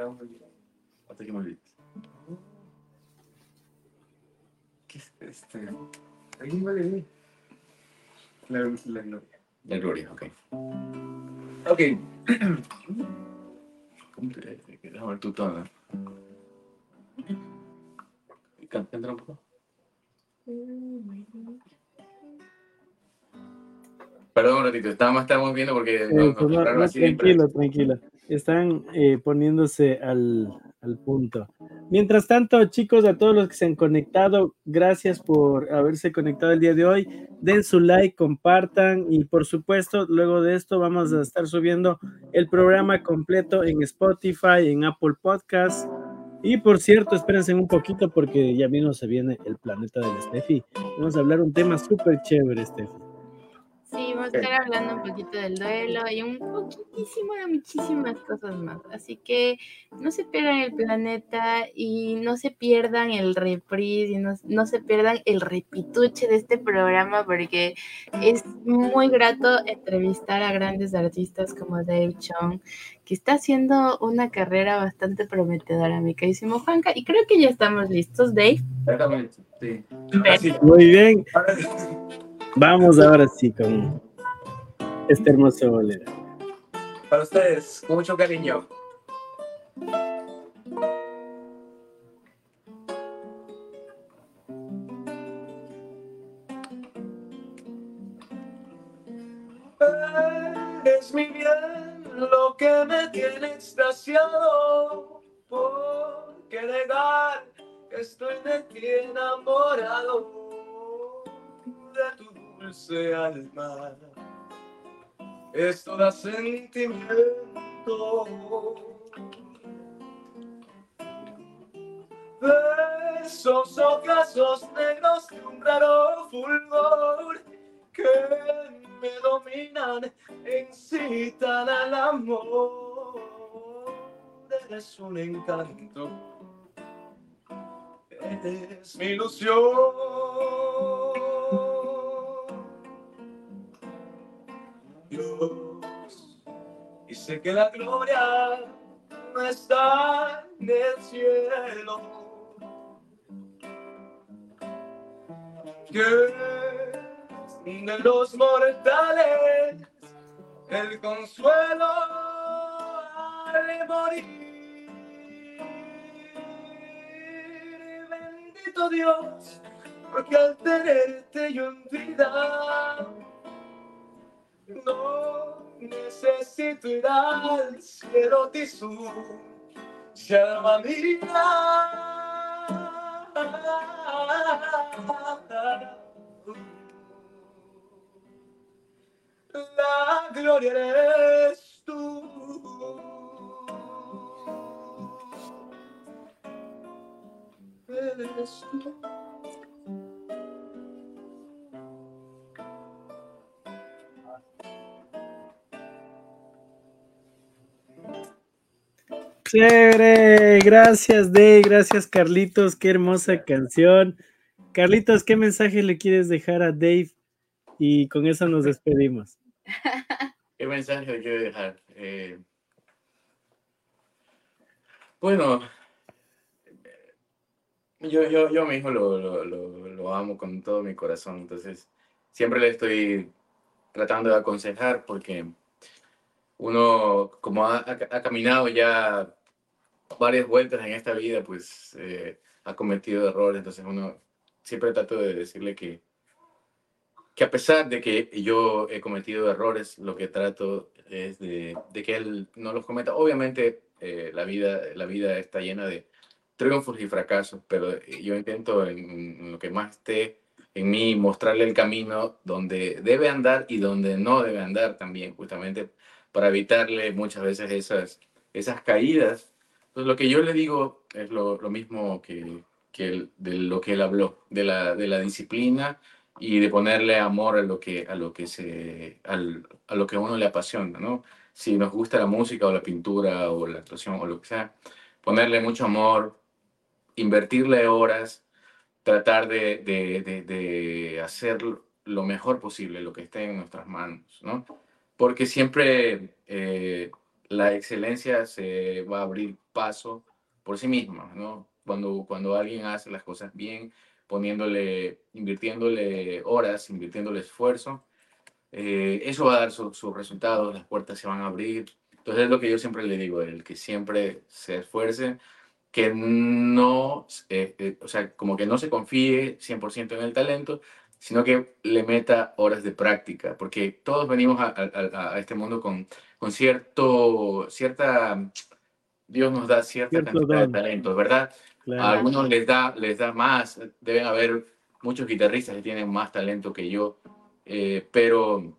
Hasta que me. ¿Qué es este? Alguien bolerito. La, la gloria. La gloria, ok. Ok. ¿Cómo te Déjame ver tu tono. Can- Cántala un poco. Perdón un ratito, estábamos, estábamos viendo porque Eh, nos pues no, no, tranquilo, tranquilo. Están eh, poniéndose al, al punto. Mientras tanto, chicos, a todos los que se han conectado, gracias por haberse conectado el día de hoy. Den su like, compartan y por supuesto, luego de esto vamos a estar subiendo el programa completo en Spotify, en Apple Podcasts. Y por cierto, espérense un poquito porque ya mismo se viene el planeta del Steffi. Vamos a hablar un tema súper chévere, Steffi. Sí, vamos a estar hablando un poquito del duelo y un poquitísimo de muchísimas cosas más. Así que no se pierdan el planeta y no se pierdan el reprise y no, no se pierdan el repituche de este programa porque es muy grato entrevistar a grandes artistas como Dave Chong, que está haciendo una carrera bastante prometedora, mi queridísimo Juanca. Y creo que ya estamos listos, Dave. Exactamente. Sí. Perfecto. Sí. Muy bien. Vamos ahora sí con este hermoso bolero. Para ustedes, con mucho cariño. Es mi bien lo que me tiene extasiado, porque negar que estoy de ti enamorado de tu dulce alma. Esto da sentimiento. De esos ojos negros de un raro fulgor que me dominan, incitan al amor. Eres un encanto, eres mi ilusión. Y sé que la gloria no está en el cielo. Que de los mortales el consuelo al morir. Bendito Dios, porque al tenerte yo en vida no necesito ir al cielo tisú, si alma mía. La gloria eres tú. Eres tú. Chévere, gracias Dey, gracias Carlitos, qué hermosa canción. Carlitos, ¿qué mensaje le quieres dejar a Dave? Y con eso nos despedimos. ¿Qué mensaje le quiero dejar? Eh, bueno, yo, yo, yo mismo lo, lo, lo, lo amo con todo mi corazón, entonces siempre le estoy tratando de aconsejar porque uno, como ha, ha caminado ya varias vueltas en esta vida, pues eh, ha cometido errores, entonces uno siempre trato de decirle que, que a pesar de que yo he cometido errores, lo que trato es de, de que él no los cometa. Obviamente eh, la, vida, la vida está llena de triunfos y fracasos, pero yo intento en, lo que más esté en mí mostrarle el camino donde debe andar y donde no debe andar también, justamente para evitarle muchas veces esas, esas caídas lo que yo le digo es lo, lo mismo que, que de lo que él habló, de la, de la disciplina y de ponerle amor a lo que, a lo que, se, al, a lo que uno le apasiona, ¿no? Si nos gusta la música o la pintura o la actuación o lo que sea, ponerle mucho amor, invertirle horas, tratar de, de, de, de hacer lo mejor posible, lo que esté en nuestras manos, ¿no? Porque siempre eh, la excelencia se va a abrir paso por sí misma, ¿no? Cuando, cuando alguien hace las cosas bien, poniéndole, invirtiéndole horas, invirtiéndole esfuerzo, eh, eso va a dar sus su resultados, las puertas se van a abrir. Entonces es lo que yo siempre le digo, el que siempre se esfuerce, que no, eh, eh, o sea, como que no se confíe 100% en el talento, sino que le meta horas de práctica, porque todos venimos a, a, a este mundo con con cierto, cierta, Dios nos da cierta Cierto cantidad don. de talentos, ¿verdad? Claro. A algunos les da, les da más, deben haber muchos guitarristas que tienen más talento que yo, eh, pero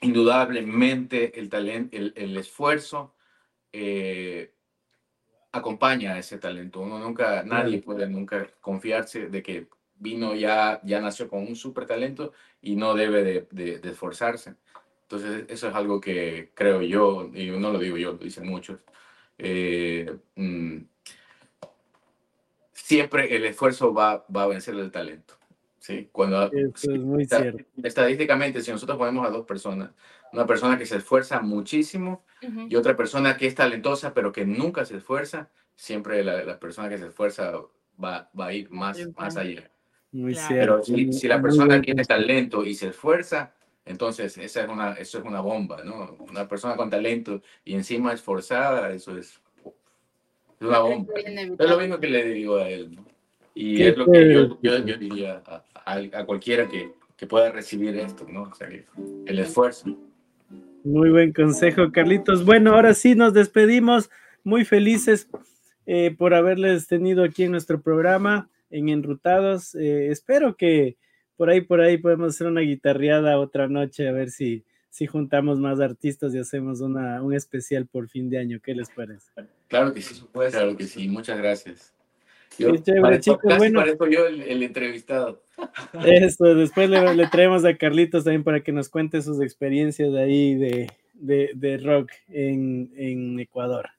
indudablemente el talento, el, el esfuerzo eh, acompaña a ese talento. Uno nunca, nadie puede nunca confiarse de que vino ya, ya nació con un súper talento y no debe de, de- de esforzarse. Entonces, eso es algo que creo yo, y no lo digo yo, lo dicen muchos. eh, mm, siempre el esfuerzo va, va a vencer el talento. ¿sí? Cuando, Eso es muy está- cierto. Estadísticamente, si nosotros ponemos a dos personas, una persona que se esfuerza muchísimo Ujú. y otra persona que es talentosa pero que nunca se esfuerza, siempre la, la persona que se esfuerza va, va a ir más, más allá. Muy Claro. cierto. Pero si, si la persona tiene talento y se esfuerza, entonces esa es una, eso es una bomba, ¿no? Una persona con talento y encima esforzada, eso es, es una bomba. Es lo mismo que le digo a él, ¿no? Y es lo que yo, chévere. yo, yo diría a, a- a cualquiera que, que pueda recibir esto, ¿no? O sea, el esfuerzo. Muy buen consejo, Carlitos. Bueno, ahora sí nos despedimos. Muy felices eh, por haberles tenido aquí en nuestro programa en Enrutados. Eh, espero que por ahí, por ahí podemos hacer una guitarreada otra noche, a ver si, si juntamos más artistas y hacemos una, un especial por fin de año. ¿Qué les parece? Claro que sí, claro que sí. Muchas gracias. Chévere, parezco- chicos, casi bueno. parezco yo el, el entrevistado. Eso, después le, le traemos a Carlitos también para que nos cuente sus experiencias de ahí de, de, de rock en, en Ecuador.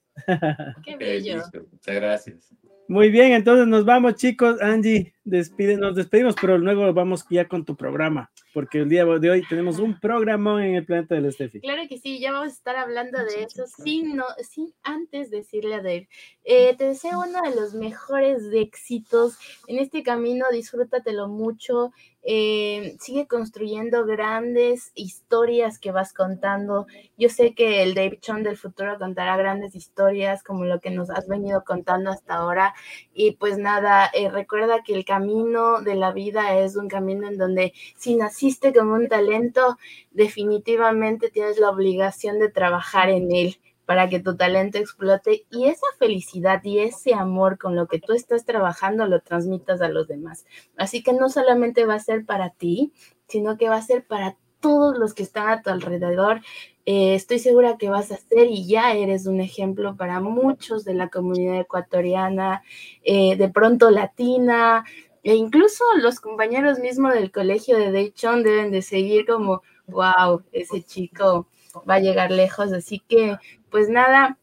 Qué Eh, bello. listo. Muchas gracias. Muy bien, entonces nos vamos, chicos. Angie, despide, nos despedimos, pero luego vamos ya con tu programa, porque el día de hoy tenemos un programa en el planeta del Steffi. Claro que sí, ya vamos a estar hablando de eso sin, no, sin antes decirle a Dave. eh, te deseo uno de los mejores éxitos en este camino, disfrútatelo mucho, eh, sigue construyendo grandes historias que vas contando. Yo sé que el Dave Chon del futuro contará grandes historias como lo que nos has venido contando hasta ahora. Y pues nada, eh, recuerda que el camino de la vida es un camino en donde si naciste con un talento, definitivamente tienes la obligación de trabajar en él para que tu talento explote y esa felicidad y ese amor con lo que tú estás trabajando lo transmitas a los demás. Así que no solamente va a ser para ti, sino que va a ser para todos los que están a tu alrededor. Eh, estoy segura que vas a ser y ya eres un ejemplo para muchos de la comunidad ecuatoriana, eh, de pronto latina, e incluso los compañeros mismos del colegio de Deichon deben de seguir como, wow, ese chico va a llegar lejos. Así que, pues nada,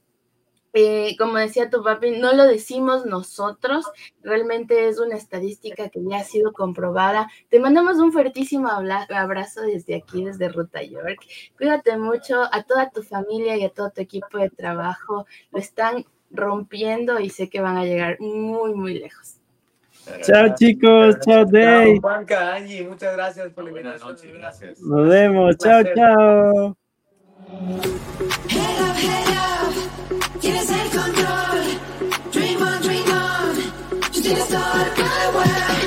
eh, como decía tu papi, no lo decimos nosotros, realmente es una estadística que ya ha sido comprobada. Te mandamos un fuertísimo abrazo desde aquí, desde Ruta York. Cuídate mucho a toda tu familia y a todo tu equipo de trabajo. Lo están rompiendo y sé que van a llegar muy, muy lejos. Chao, chicos. Chao, Dave. Chao, Juanca, Angie, muchas gracias por la Buenas invitación. noches, gracias. Nos vemos. Chao, chao. Tienes el control. Dream on, dream on. Tú tienes todo el power.